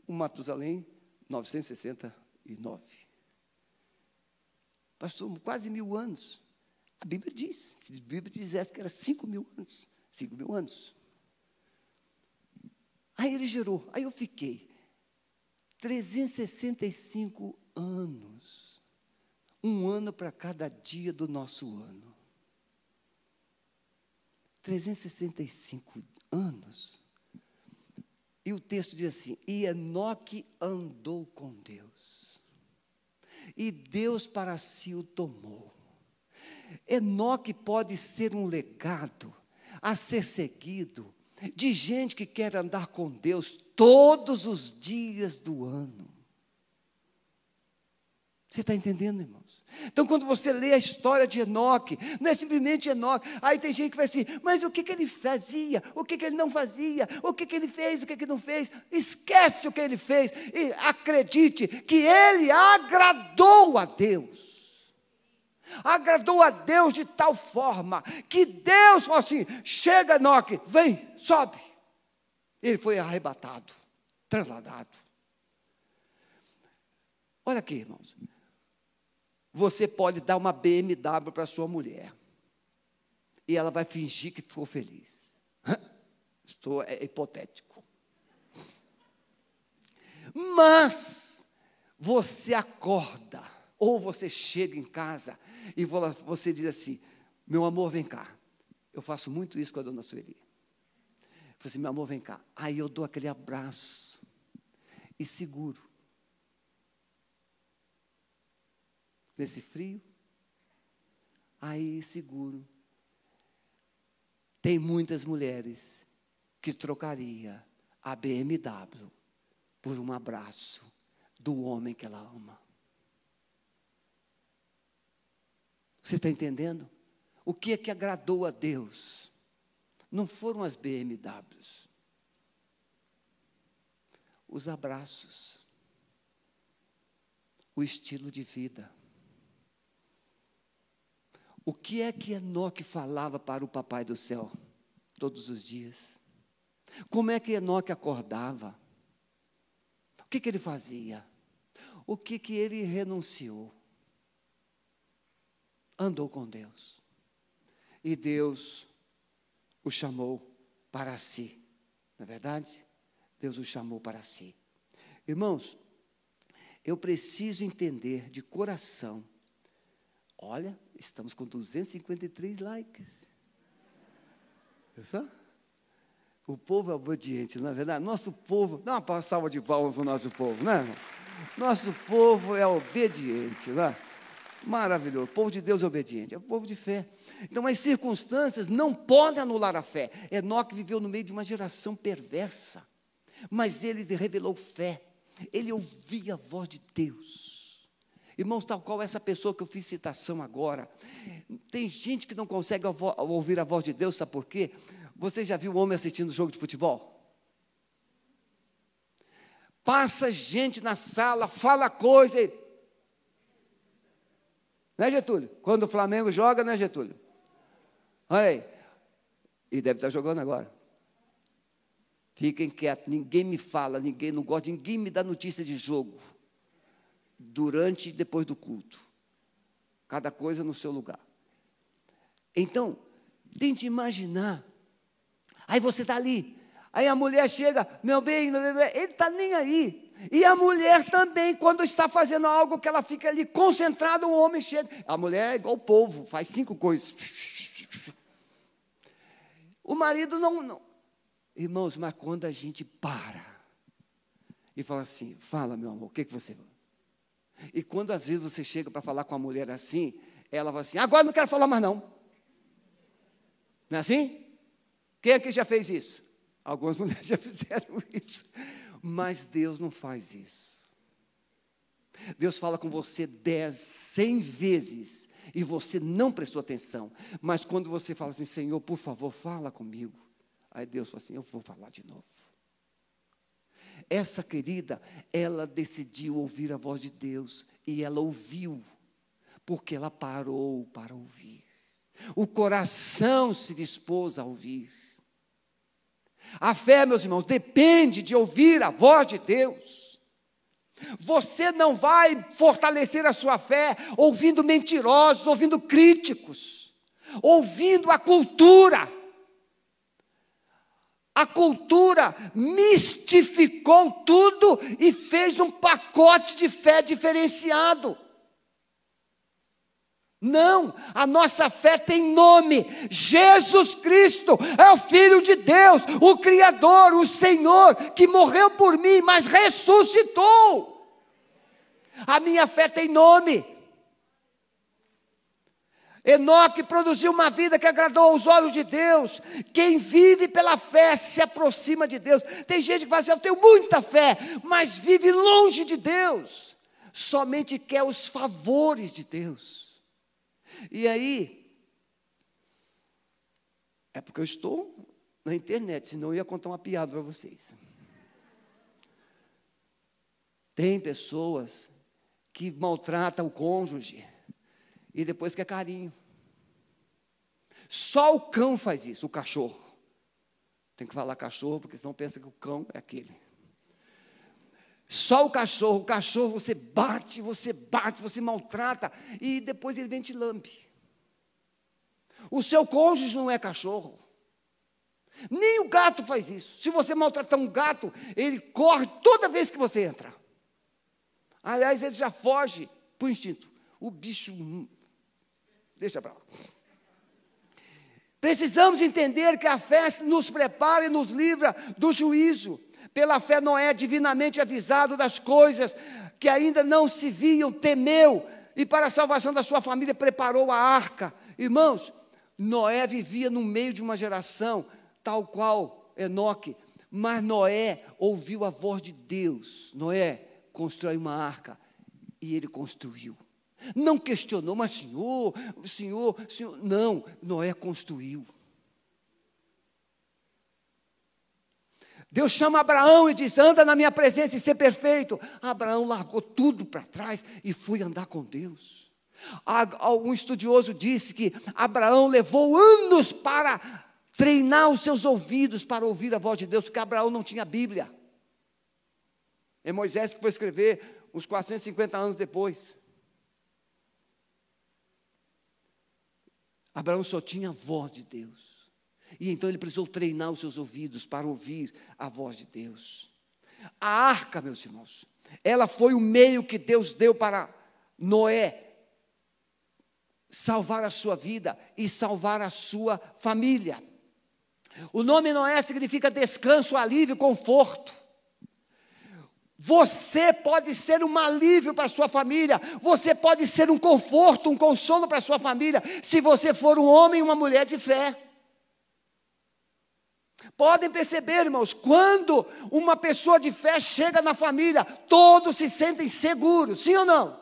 o Matusalém, 969. Pastor, quase mil anos. A Bíblia diz, se a Bíblia dissesse que era cinco mil anos, cinco mil anos. Aí ele gerou, aí eu fiquei 365 anos, um ano para cada dia do nosso ano. 365 anos. E o texto diz assim: E Enoque andou com Deus, e Deus para si o tomou. Enoque pode ser um legado a ser seguido de gente que quer andar com Deus todos os dias do ano. Você está entendendo, irmãos? Então, quando você lê a história de Enoque, não é simplesmente Enoque, aí tem gente que vai assim, mas o que, que ele fazia? O que, que ele não fazia? O que, que ele fez? O que, que não fez? Esquece o que ele fez e acredite que ele agradou a Deus. Agradou a Deus de tal forma que Deus falou assim: chega, Enoque, vem, sobe. Ele foi arrebatado. trasladado. Olha aqui, irmãos. Você pode dar uma BMW para sua mulher. E ela vai fingir que ficou feliz. Estou é hipotético. Mas você acorda, ou você chega em casa e você diz assim: Meu amor, vem cá. Eu faço muito isso com a dona Sueli. Falei assim: Meu amor, vem cá. Aí eu dou aquele abraço e seguro. Nesse frio, aí seguro. Tem muitas mulheres que trocaria a BMW por um abraço do homem que ela ama. Você está entendendo? O que é que agradou a Deus? Não foram as BMWs, os abraços, o estilo de vida. O que é que Enoque falava para o papai do céu todos os dias? Como é que Enoque acordava? O que, que ele fazia? O que, que ele renunciou? Andou com Deus. E Deus o chamou para si. Não é verdade? Deus o chamou para si. Irmãos, eu preciso entender de coração. Olha, Estamos com 253 likes. Pensou? O povo é obediente, não é verdade? Nosso povo, dá uma salva de palmas para o nosso povo, né? Nosso povo é obediente, não é? Maravilhoso. O povo de Deus é obediente, é o povo de fé. Então, as circunstâncias não podem anular a fé. Enoque viveu no meio de uma geração perversa, mas ele revelou fé. Ele ouvia a voz de Deus. Irmãos, tal qual essa pessoa que eu fiz citação agora. Tem gente que não consegue ouvir a voz de Deus, sabe por quê? Você já viu um homem assistindo jogo de futebol? Passa gente na sala, fala coisa. E... Né, Getúlio? Quando o Flamengo joga, né, Getúlio? Olha aí. E deve estar jogando agora. Fiquem quietos, ninguém me fala, ninguém não gosta, ninguém me dá notícia de jogo durante e depois do culto. Cada coisa no seu lugar. Então, tente imaginar. Aí você está ali. Aí a mulher chega, meu bem, meu bem ele está nem aí. E a mulher também, quando está fazendo algo que ela fica ali concentrada, o homem chega. A mulher é igual o povo, faz cinco coisas. O marido não, não. Irmãos, mas quando a gente para e fala assim, fala meu amor, o que, que você e quando às vezes você chega para falar com a mulher assim, ela fala assim: agora não quero falar mais não. Não é assim? Quem aqui já fez isso? Algumas mulheres já fizeram isso. Mas Deus não faz isso. Deus fala com você dez, cem vezes e você não prestou atenção. Mas quando você fala assim, Senhor, por favor, fala comigo. Aí Deus fala assim: Eu vou falar de novo. Essa querida, ela decidiu ouvir a voz de Deus e ela ouviu, porque ela parou para ouvir. O coração se dispôs a ouvir. A fé, meus irmãos, depende de ouvir a voz de Deus. Você não vai fortalecer a sua fé ouvindo mentirosos, ouvindo críticos, ouvindo a cultura a cultura mistificou tudo e fez um pacote de fé diferenciado. Não, a nossa fé tem nome. Jesus Cristo é o Filho de Deus, o Criador, o Senhor, que morreu por mim, mas ressuscitou. A minha fé tem nome. Enoque produziu uma vida que agradou aos olhos de Deus. Quem vive pela fé se aproxima de Deus. Tem gente que fala assim: Eu tenho muita fé, mas vive longe de Deus. Somente quer os favores de Deus. E aí, é porque eu estou na internet, senão eu ia contar uma piada para vocês. Tem pessoas que maltratam o cônjuge e depois quer carinho. Só o cão faz isso, o cachorro. Tem que falar cachorro, porque senão pensa que o cão é aquele. Só o cachorro, o cachorro você bate, você bate, você maltrata e depois ele vem te lambe. O seu cônjuge não é cachorro. Nem o gato faz isso. Se você maltratar um gato, ele corre toda vez que você entra. Aliás, ele já foge por instinto. O bicho. Deixa para lá. Precisamos entender que a fé nos prepara e nos livra do juízo. Pela fé, Noé, divinamente avisado das coisas que ainda não se viam, temeu e, para a salvação da sua família, preparou a arca. Irmãos, Noé vivia no meio de uma geração tal qual Enoque, mas Noé ouviu a voz de Deus. Noé constrói uma arca e ele construiu. Não questionou, mas senhor, senhor, senhor. Não, Noé construiu. Deus chama Abraão e diz: anda na minha presença e ser perfeito. Abraão largou tudo para trás e foi andar com Deus. Um estudioso disse que Abraão levou anos para treinar os seus ouvidos para ouvir a voz de Deus, porque Abraão não tinha Bíblia. É Moisés que foi escrever uns 450 anos depois. Abraão só tinha a voz de Deus. E então ele precisou treinar os seus ouvidos para ouvir a voz de Deus. A arca, meus irmãos, ela foi o meio que Deus deu para Noé salvar a sua vida e salvar a sua família. O nome Noé significa descanso, alívio, conforto. Você pode ser um alívio para a sua família, você pode ser um conforto, um consolo para a sua família, se você for um homem e uma mulher de fé. Podem perceber, irmãos, quando uma pessoa de fé chega na família, todos se sentem seguros, sim ou não?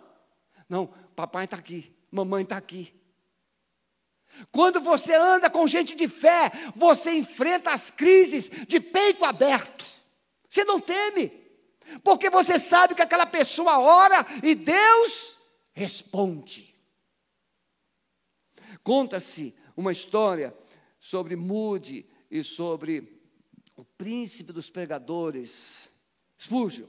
Não, papai está aqui, mamãe está aqui. Quando você anda com gente de fé, você enfrenta as crises de peito aberto. Você não teme, porque você sabe que aquela pessoa ora e Deus responde. Conta-se uma história sobre Moody e sobre o príncipe dos pregadores, Spurgeon.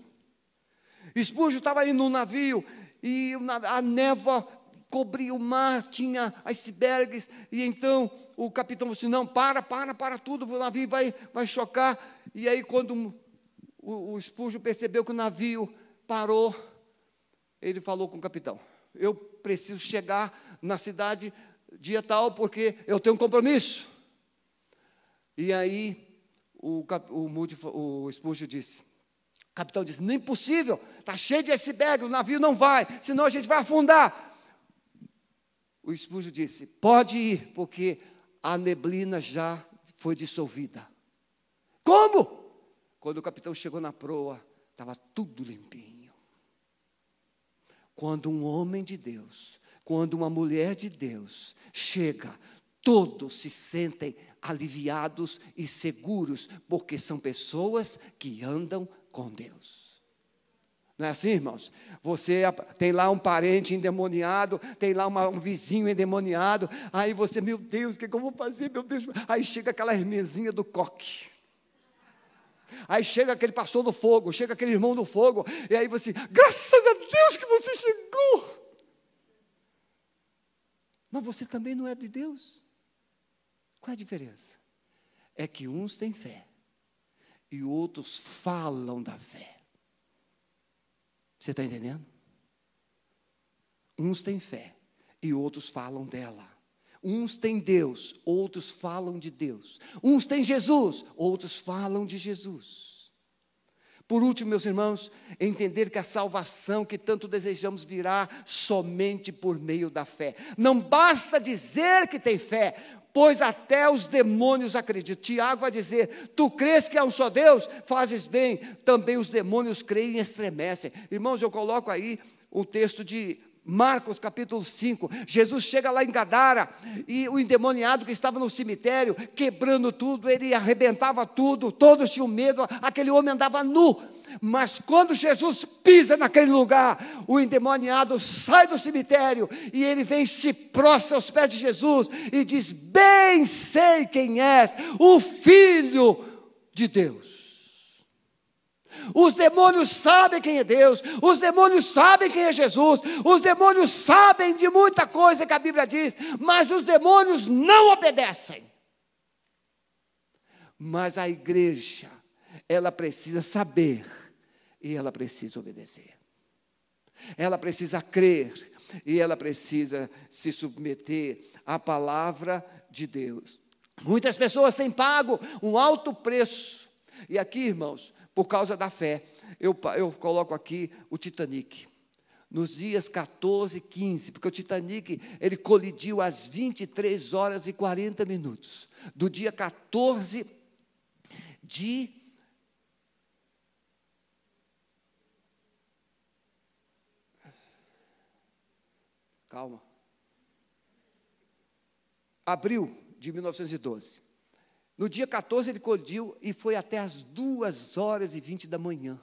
Spurgeon estava indo num navio e a névoa cobria o mar, tinha icebergs, e então o capitão falou assim: não, para, para, para tudo, o navio vai, vai chocar. E aí, quando o, o Spurgeon percebeu que o navio parou, ele falou com o capitão: eu preciso chegar na cidade dia tal, porque eu tenho um compromisso. E aí o, o, Moody, o Spurgeon disse, o capitão disse, nem possível, está cheio de iceberg, o navio não vai, senão a gente vai afundar. O Spurgeon disse, pode ir, porque a neblina já foi dissolvida. Como? Quando o capitão chegou na proa, estava tudo limpinho. Quando um homem de Deus, quando uma mulher de Deus chega, todos se sentem aliviados e seguros, porque são pessoas que andam com Deus. Não é assim, irmãos? Você tem lá um parente endemoniado, tem lá uma, um vizinho endemoniado, aí você, meu Deus, o que, que eu vou fazer, meu Deus? Aí chega aquela irmãzinha do coque. Aí chega aquele pastor do fogo, chega aquele irmão do fogo, e aí você, graças a Deus que você chegou. Mas você também não é de Deus. Qual é a diferença? É que uns têm fé e outros falam da fé. Você está entendendo? Uns têm fé e outros falam dela. Uns têm Deus, outros falam de Deus. Uns têm Jesus, outros falam de Jesus. Por último, meus irmãos, entender que a salvação que tanto desejamos virá somente por meio da fé. Não basta dizer que tem fé, pois até os demônios acreditam. Tiago vai dizer: Tu crês que há um só Deus? Fazes bem, também os demônios creem e estremecem. Irmãos, eu coloco aí o texto de Marcos capítulo 5, Jesus chega lá em Gadara e o endemoniado que estava no cemitério, quebrando tudo, ele arrebentava tudo, todos tinham medo, aquele homem andava nu. Mas quando Jesus pisa naquele lugar, o endemoniado sai do cemitério e ele vem se prostra aos pés de Jesus e diz: Bem sei quem és, o Filho de Deus. Os demônios sabem quem é Deus, os demônios sabem quem é Jesus, os demônios sabem de muita coisa que a Bíblia diz, mas os demônios não obedecem. Mas a igreja, ela precisa saber e ela precisa obedecer. Ela precisa crer e ela precisa se submeter à palavra de Deus. Muitas pessoas têm pago um alto preço. E aqui, irmãos, por causa da fé, eu, eu coloco aqui o Titanic. Nos dias 14 e 15, porque o Titanic ele colidiu às 23 horas e 40 minutos, do dia 14 de Calma. Abril de 1912. No dia 14 ele colidiu e foi até as 2 horas e 20 da manhã.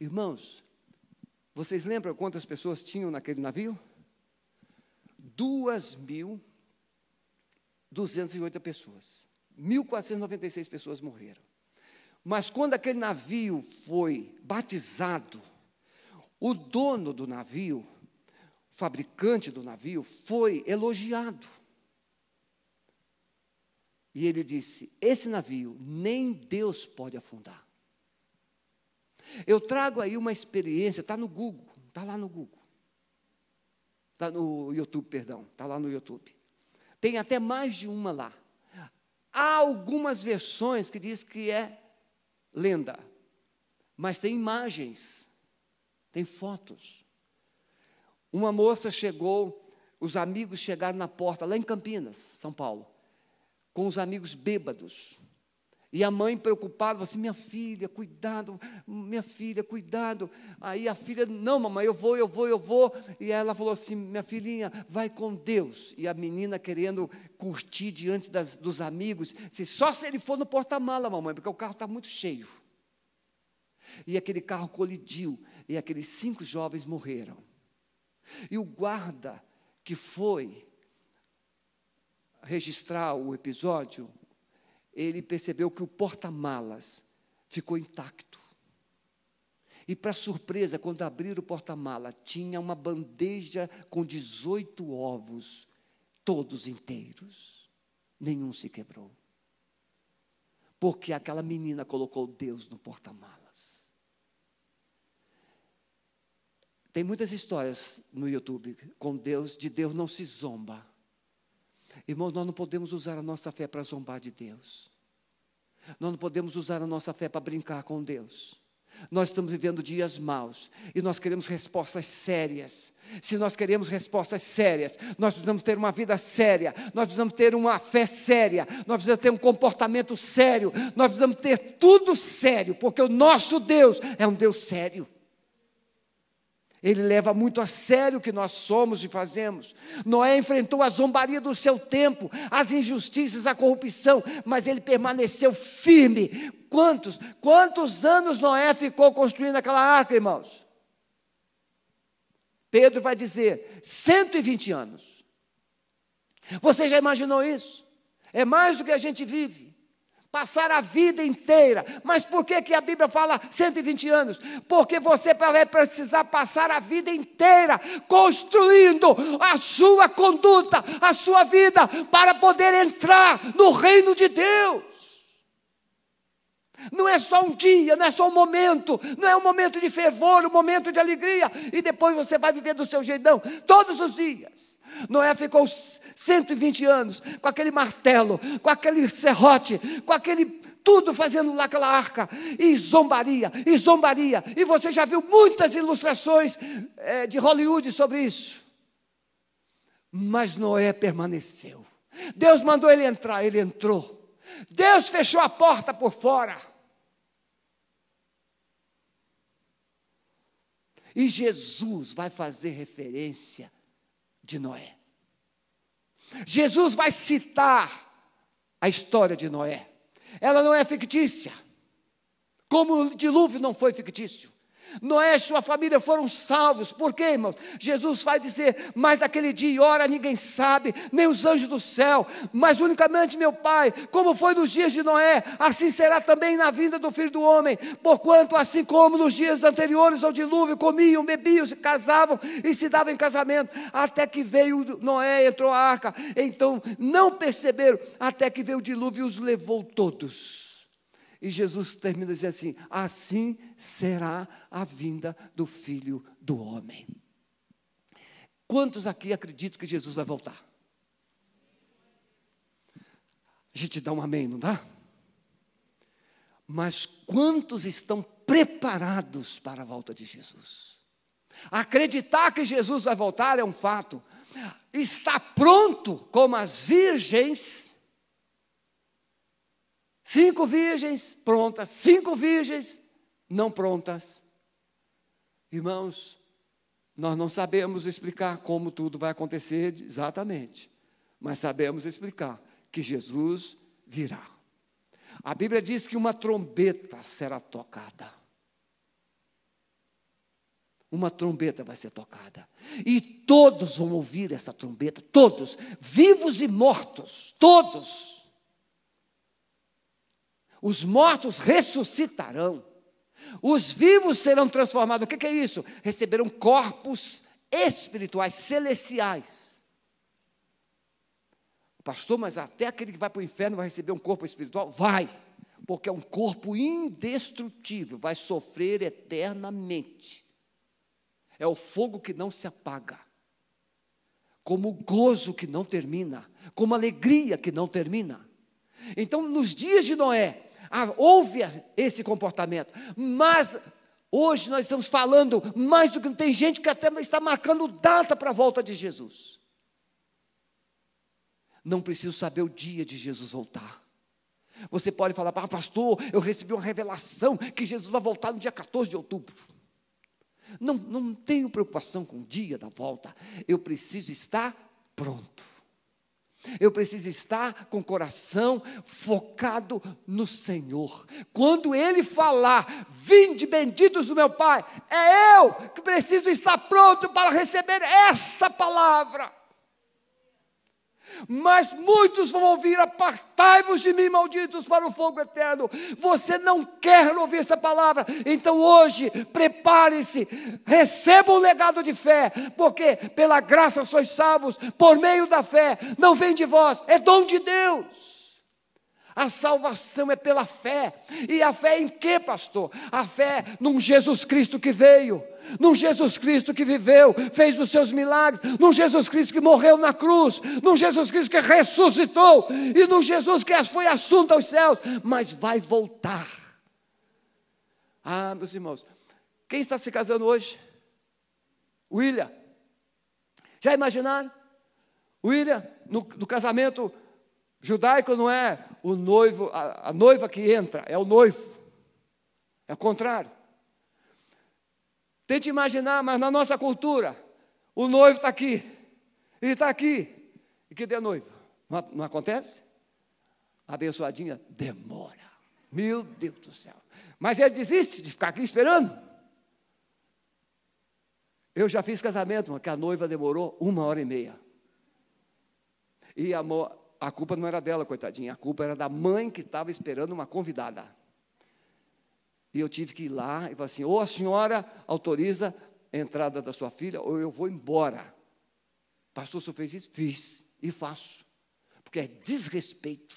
Irmãos, vocês lembram quantas pessoas tinham naquele navio? 2.208 pessoas. 1.496 pessoas morreram. Mas quando aquele navio foi batizado, o dono do navio, o fabricante do navio, foi elogiado. E ele disse: Esse navio nem Deus pode afundar. Eu trago aí uma experiência, está no Google, está lá no Google. Está no YouTube, perdão, está lá no YouTube. Tem até mais de uma lá. Há algumas versões que diz que é lenda, mas tem imagens, tem fotos. Uma moça chegou, os amigos chegaram na porta, lá em Campinas, São Paulo, com os amigos bêbados. E a mãe preocupada, assim: minha filha, cuidado, minha filha, cuidado. Aí a filha, não, mamãe, eu vou, eu vou, eu vou. E ela falou assim: minha filhinha, vai com Deus. E a menina querendo curtir diante das, dos amigos, disse, só se ele for no porta-mala, mamãe, porque o carro está muito cheio. E aquele carro colidiu, e aqueles cinco jovens morreram. E o guarda que foi registrar o episódio, ele percebeu que o porta-malas ficou intacto. E, para surpresa, quando abriram o porta-mala, tinha uma bandeja com 18 ovos, todos inteiros. Nenhum se quebrou. Porque aquela menina colocou Deus no porta-malas. Tem muitas histórias no YouTube com Deus, de Deus não se zomba. Irmãos, nós não podemos usar a nossa fé para zombar de Deus. Nós não podemos usar a nossa fé para brincar com Deus. Nós estamos vivendo dias maus e nós queremos respostas sérias. Se nós queremos respostas sérias, nós precisamos ter uma vida séria, nós precisamos ter uma fé séria, nós precisamos ter um comportamento sério, nós precisamos ter tudo sério, porque o nosso Deus é um Deus sério. Ele leva muito a sério o que nós somos e fazemos. Noé enfrentou a zombaria do seu tempo, as injustiças, a corrupção, mas ele permaneceu firme. Quantos, quantos anos Noé ficou construindo aquela arca, irmãos? Pedro vai dizer: 120 anos. Você já imaginou isso? É mais do que a gente vive passar a vida inteira. Mas por que, que a Bíblia fala 120 anos? Porque você vai precisar passar a vida inteira construindo a sua conduta, a sua vida, para poder entrar no reino de Deus. Não é só um dia, não é só um momento, não é um momento de fervor, um momento de alegria, e depois você vai viver do seu jeitão todos os dias. Noé ficou 120 anos com aquele martelo, com aquele serrote, com aquele tudo fazendo lá aquela arca, e zombaria, e zombaria. E você já viu muitas ilustrações é, de Hollywood sobre isso. Mas Noé permaneceu. Deus mandou ele entrar, ele entrou. Deus fechou a porta por fora. E Jesus vai fazer referência de Noé. Jesus vai citar a história de Noé. Ela não é fictícia. Como o dilúvio não foi fictício. Noé e sua família foram salvos. Por quê, irmãos? Jesus vai dizer: Mas daquele dia e hora ninguém sabe, nem os anjos do céu, mas unicamente meu Pai, como foi nos dias de Noé, assim será também na vinda do Filho do Homem. Porquanto, assim como nos dias anteriores ao dilúvio, comiam, bebiam, se casavam e se davam em casamento, até que veio Noé, entrou a arca. Então não perceberam, até que veio o dilúvio e os levou todos. E Jesus termina dizendo assim: assim será a vinda do filho do homem. Quantos aqui acreditam que Jesus vai voltar? A gente dá um amém, não dá? Mas quantos estão preparados para a volta de Jesus? Acreditar que Jesus vai voltar é um fato. Está pronto como as virgens Cinco virgens prontas, cinco virgens não prontas. Irmãos, nós não sabemos explicar como tudo vai acontecer exatamente, mas sabemos explicar que Jesus virá. A Bíblia diz que uma trombeta será tocada. Uma trombeta vai ser tocada. E todos vão ouvir essa trombeta, todos, vivos e mortos, todos os mortos ressuscitarão, os vivos serão transformados. O que é isso? Receberão corpos espirituais, celestiais. Pastor, mas até aquele que vai para o inferno vai receber um corpo espiritual? Vai, porque é um corpo indestrutível, vai sofrer eternamente. É o fogo que não se apaga, como o gozo que não termina, como a alegria que não termina. Então, nos dias de Noé, houve esse comportamento, mas hoje nós estamos falando mais do que tem gente que até está marcando data para a volta de Jesus. Não preciso saber o dia de Jesus voltar. Você pode falar, ah, pastor, eu recebi uma revelação que Jesus vai voltar no dia 14 de outubro. Não, não tenho preocupação com o dia da volta, eu preciso estar pronto. Eu preciso estar com o coração focado no Senhor. Quando Ele falar, vinde benditos do meu Pai, é eu que preciso estar pronto para receber essa palavra. Mas muitos vão ouvir: apartai-vos de mim, malditos, para o fogo eterno. Você não quer ouvir essa palavra, então hoje, prepare-se, receba um legado de fé, porque pela graça sois salvos, por meio da fé, não vem de vós, é dom de Deus. A salvação é pela fé. E a fé em que, pastor? A fé num Jesus Cristo que veio, num Jesus Cristo que viveu, fez os seus milagres, num Jesus Cristo que morreu na cruz, num Jesus Cristo que ressuscitou, e num Jesus que foi assunto aos céus, mas vai voltar. Ah, meus irmãos, quem está se casando hoje? William. Já imaginaram? William, no, no casamento Judaico não é o noivo, a, a noiva que entra, é o noivo. É o contrário. Tente imaginar, mas na nossa cultura, o noivo está aqui, ele está aqui. E que dê noiva? Não, não acontece? A abençoadinha demora. Meu Deus do céu. Mas ele desiste de ficar aqui esperando. Eu já fiz casamento, que a noiva demorou uma hora e meia. E a, a culpa não era dela, coitadinha, a culpa era da mãe que estava esperando uma convidada. E eu tive que ir lá e falar assim: ou a senhora autoriza a entrada da sua filha, ou eu vou embora. Pastor, o senhor fez isso? Fiz e faço, porque é desrespeito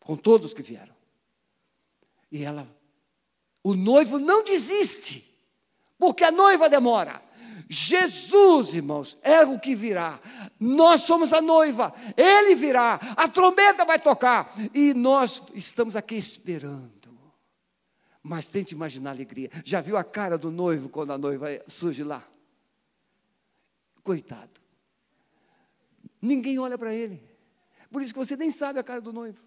com todos que vieram. E ela, o noivo não desiste, porque a noiva demora. Jesus, irmãos, é o que virá. Nós somos a noiva, ele virá, a trombeta vai tocar e nós estamos aqui esperando. Mas tente imaginar a alegria. Já viu a cara do noivo quando a noiva surge lá? Coitado. Ninguém olha para ele. Por isso que você nem sabe a cara do noivo.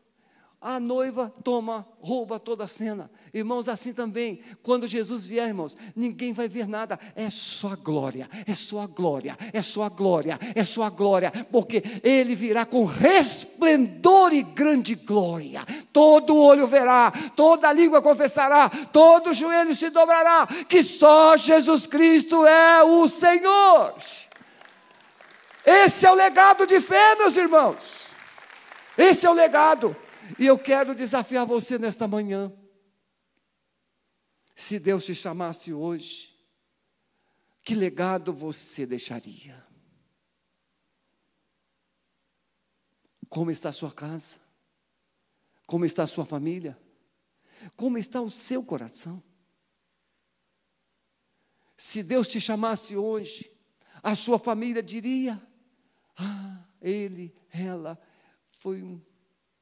A noiva toma, rouba toda a cena. Irmãos, assim também, quando Jesus vier, irmãos, ninguém vai ver nada, é só glória, é só glória, é só glória, é só glória, porque Ele virá com resplendor e grande glória. Todo olho verá, toda língua confessará, todo joelho se dobrará, que só Jesus Cristo é o Senhor. Esse é o legado de fé, meus irmãos. Esse é o legado. E eu quero desafiar você nesta manhã. Se Deus te chamasse hoje, que legado você deixaria? Como está a sua casa? Como está a sua família? Como está o seu coração? Se Deus te chamasse hoje, a sua família diria: Ah, ele, ela, foi um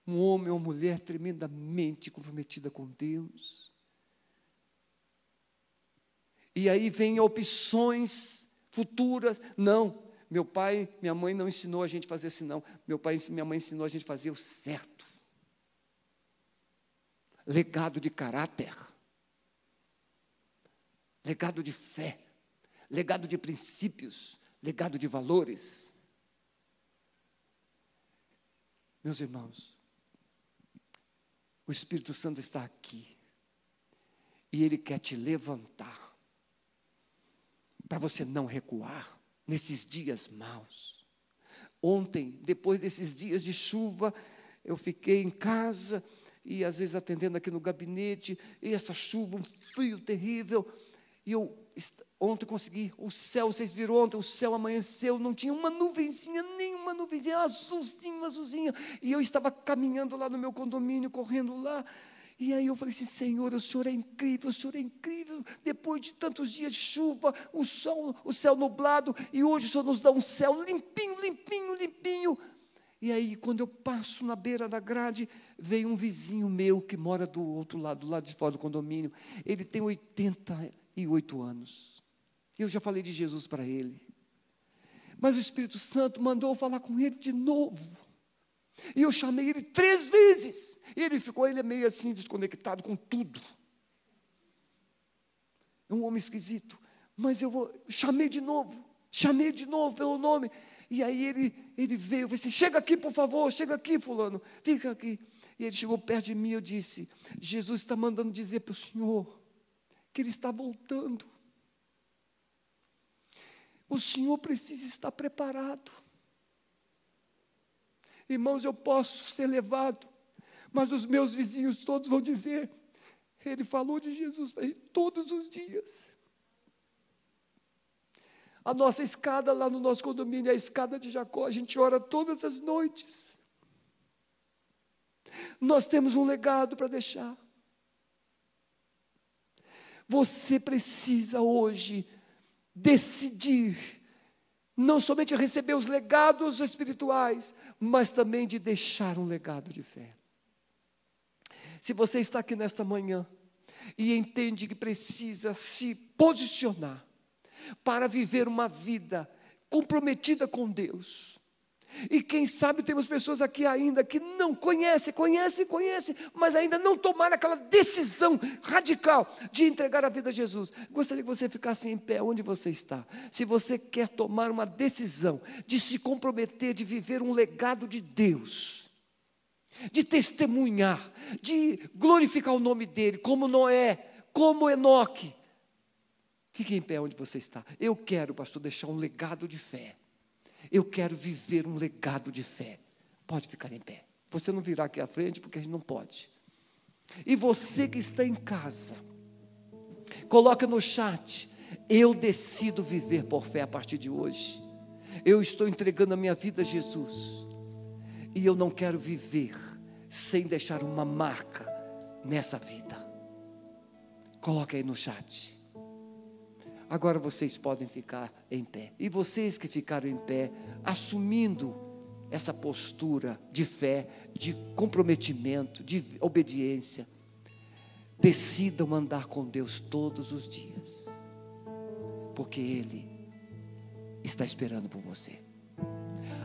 um homem ou mulher tremendamente comprometida com Deus. E aí vem opções futuras. Não, meu pai, minha mãe não ensinou a gente a fazer assim, não. Meu pai e minha mãe ensinou a gente a fazer o certo. Legado de caráter. Legado de fé. Legado de princípios. Legado de valores. Meus irmãos, o Espírito Santo está aqui. E Ele quer te levantar. Para você não recuar nesses dias maus. Ontem, depois desses dias de chuva, eu fiquei em casa e às vezes atendendo aqui no gabinete, e essa chuva, um frio terrível. E eu ontem consegui, o céu, vocês viram ontem, o céu amanheceu, não tinha uma nuvenzinha, nenhuma nuvenzinha, azulzinho, azulzinho. E eu estava caminhando lá no meu condomínio, correndo lá. E aí eu falei assim, Senhor, o Senhor é incrível, o Senhor é incrível. Depois de tantos dias de chuva, o sol, o céu nublado, e hoje o Senhor nos dá um céu limpinho, limpinho, limpinho. E aí, quando eu passo na beira da grade, veio um vizinho meu que mora do outro lado, do lado de fora do condomínio. Ele tem 88 anos. Eu já falei de Jesus para ele. Mas o Espírito Santo mandou falar com ele de novo. E eu chamei ele três vezes. E ele ficou, ele é meio assim, desconectado com tudo. É um homem esquisito. Mas eu vou, chamei de novo, chamei de novo pelo nome. E aí ele, ele veio, eu falei assim, chega aqui, por favor, chega aqui, fulano, fica aqui. E ele chegou perto de mim, eu disse, Jesus está mandando dizer para o Senhor que ele está voltando. O Senhor precisa estar preparado. Irmãos, eu posso ser levado, mas os meus vizinhos todos vão dizer: Ele falou de Jesus para ele todos os dias. A nossa escada lá no nosso condomínio, a escada de Jacó, a gente ora todas as noites. Nós temos um legado para deixar. Você precisa hoje decidir não somente receber os legados espirituais, mas também de deixar um legado de fé. Se você está aqui nesta manhã e entende que precisa se posicionar para viver uma vida comprometida com Deus, e quem sabe temos pessoas aqui ainda que não conhecem, conhecem, conhecem, mas ainda não tomaram aquela decisão radical de entregar a vida a Jesus. Gostaria que você ficasse em pé onde você está. Se você quer tomar uma decisão de se comprometer, de viver um legado de Deus, de testemunhar, de glorificar o nome dEle, como Noé, como Enoque. Fique em pé onde você está. Eu quero, pastor, deixar um legado de fé. Eu quero viver um legado de fé. Pode ficar em pé. Você não virá aqui à frente porque a gente não pode. E você que está em casa, coloca no chat. Eu decido viver por fé a partir de hoje. Eu estou entregando a minha vida a Jesus. E eu não quero viver sem deixar uma marca nessa vida. Coloque aí no chat. Agora vocês podem ficar em pé. E vocês que ficaram em pé, assumindo essa postura de fé, de comprometimento, de obediência, decidam andar com Deus todos os dias, porque Ele está esperando por você.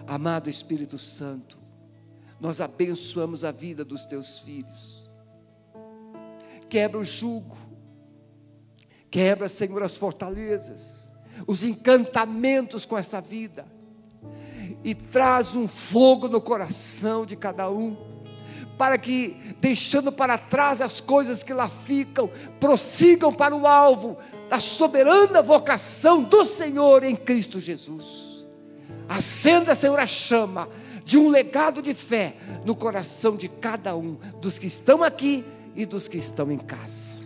Amado Espírito Santo, nós abençoamos a vida dos teus filhos. Quebra o jugo, quebra, Senhor, as fortalezas, os encantamentos com essa vida, e traz um fogo no coração de cada um, para que, deixando para trás as coisas que lá ficam, prossigam para o alvo da soberana vocação do Senhor em Cristo Jesus. Acenda, Senhor, a chama de um legado de fé no coração de cada um, dos que estão aqui e dos que estão em casa.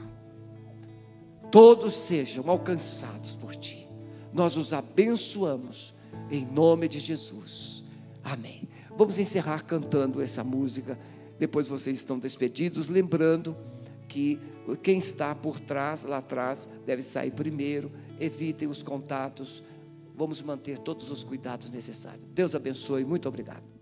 Todos sejam alcançados por Ti. Nós os abençoamos em nome de Jesus. Amém. Vamos encerrar cantando essa música. Depois vocês estão despedidos, lembrando que quem está por trás, lá atrás, deve sair primeiro. Evitem os contatos. Vamos manter todos os cuidados necessários. Deus abençoe. Muito obrigado.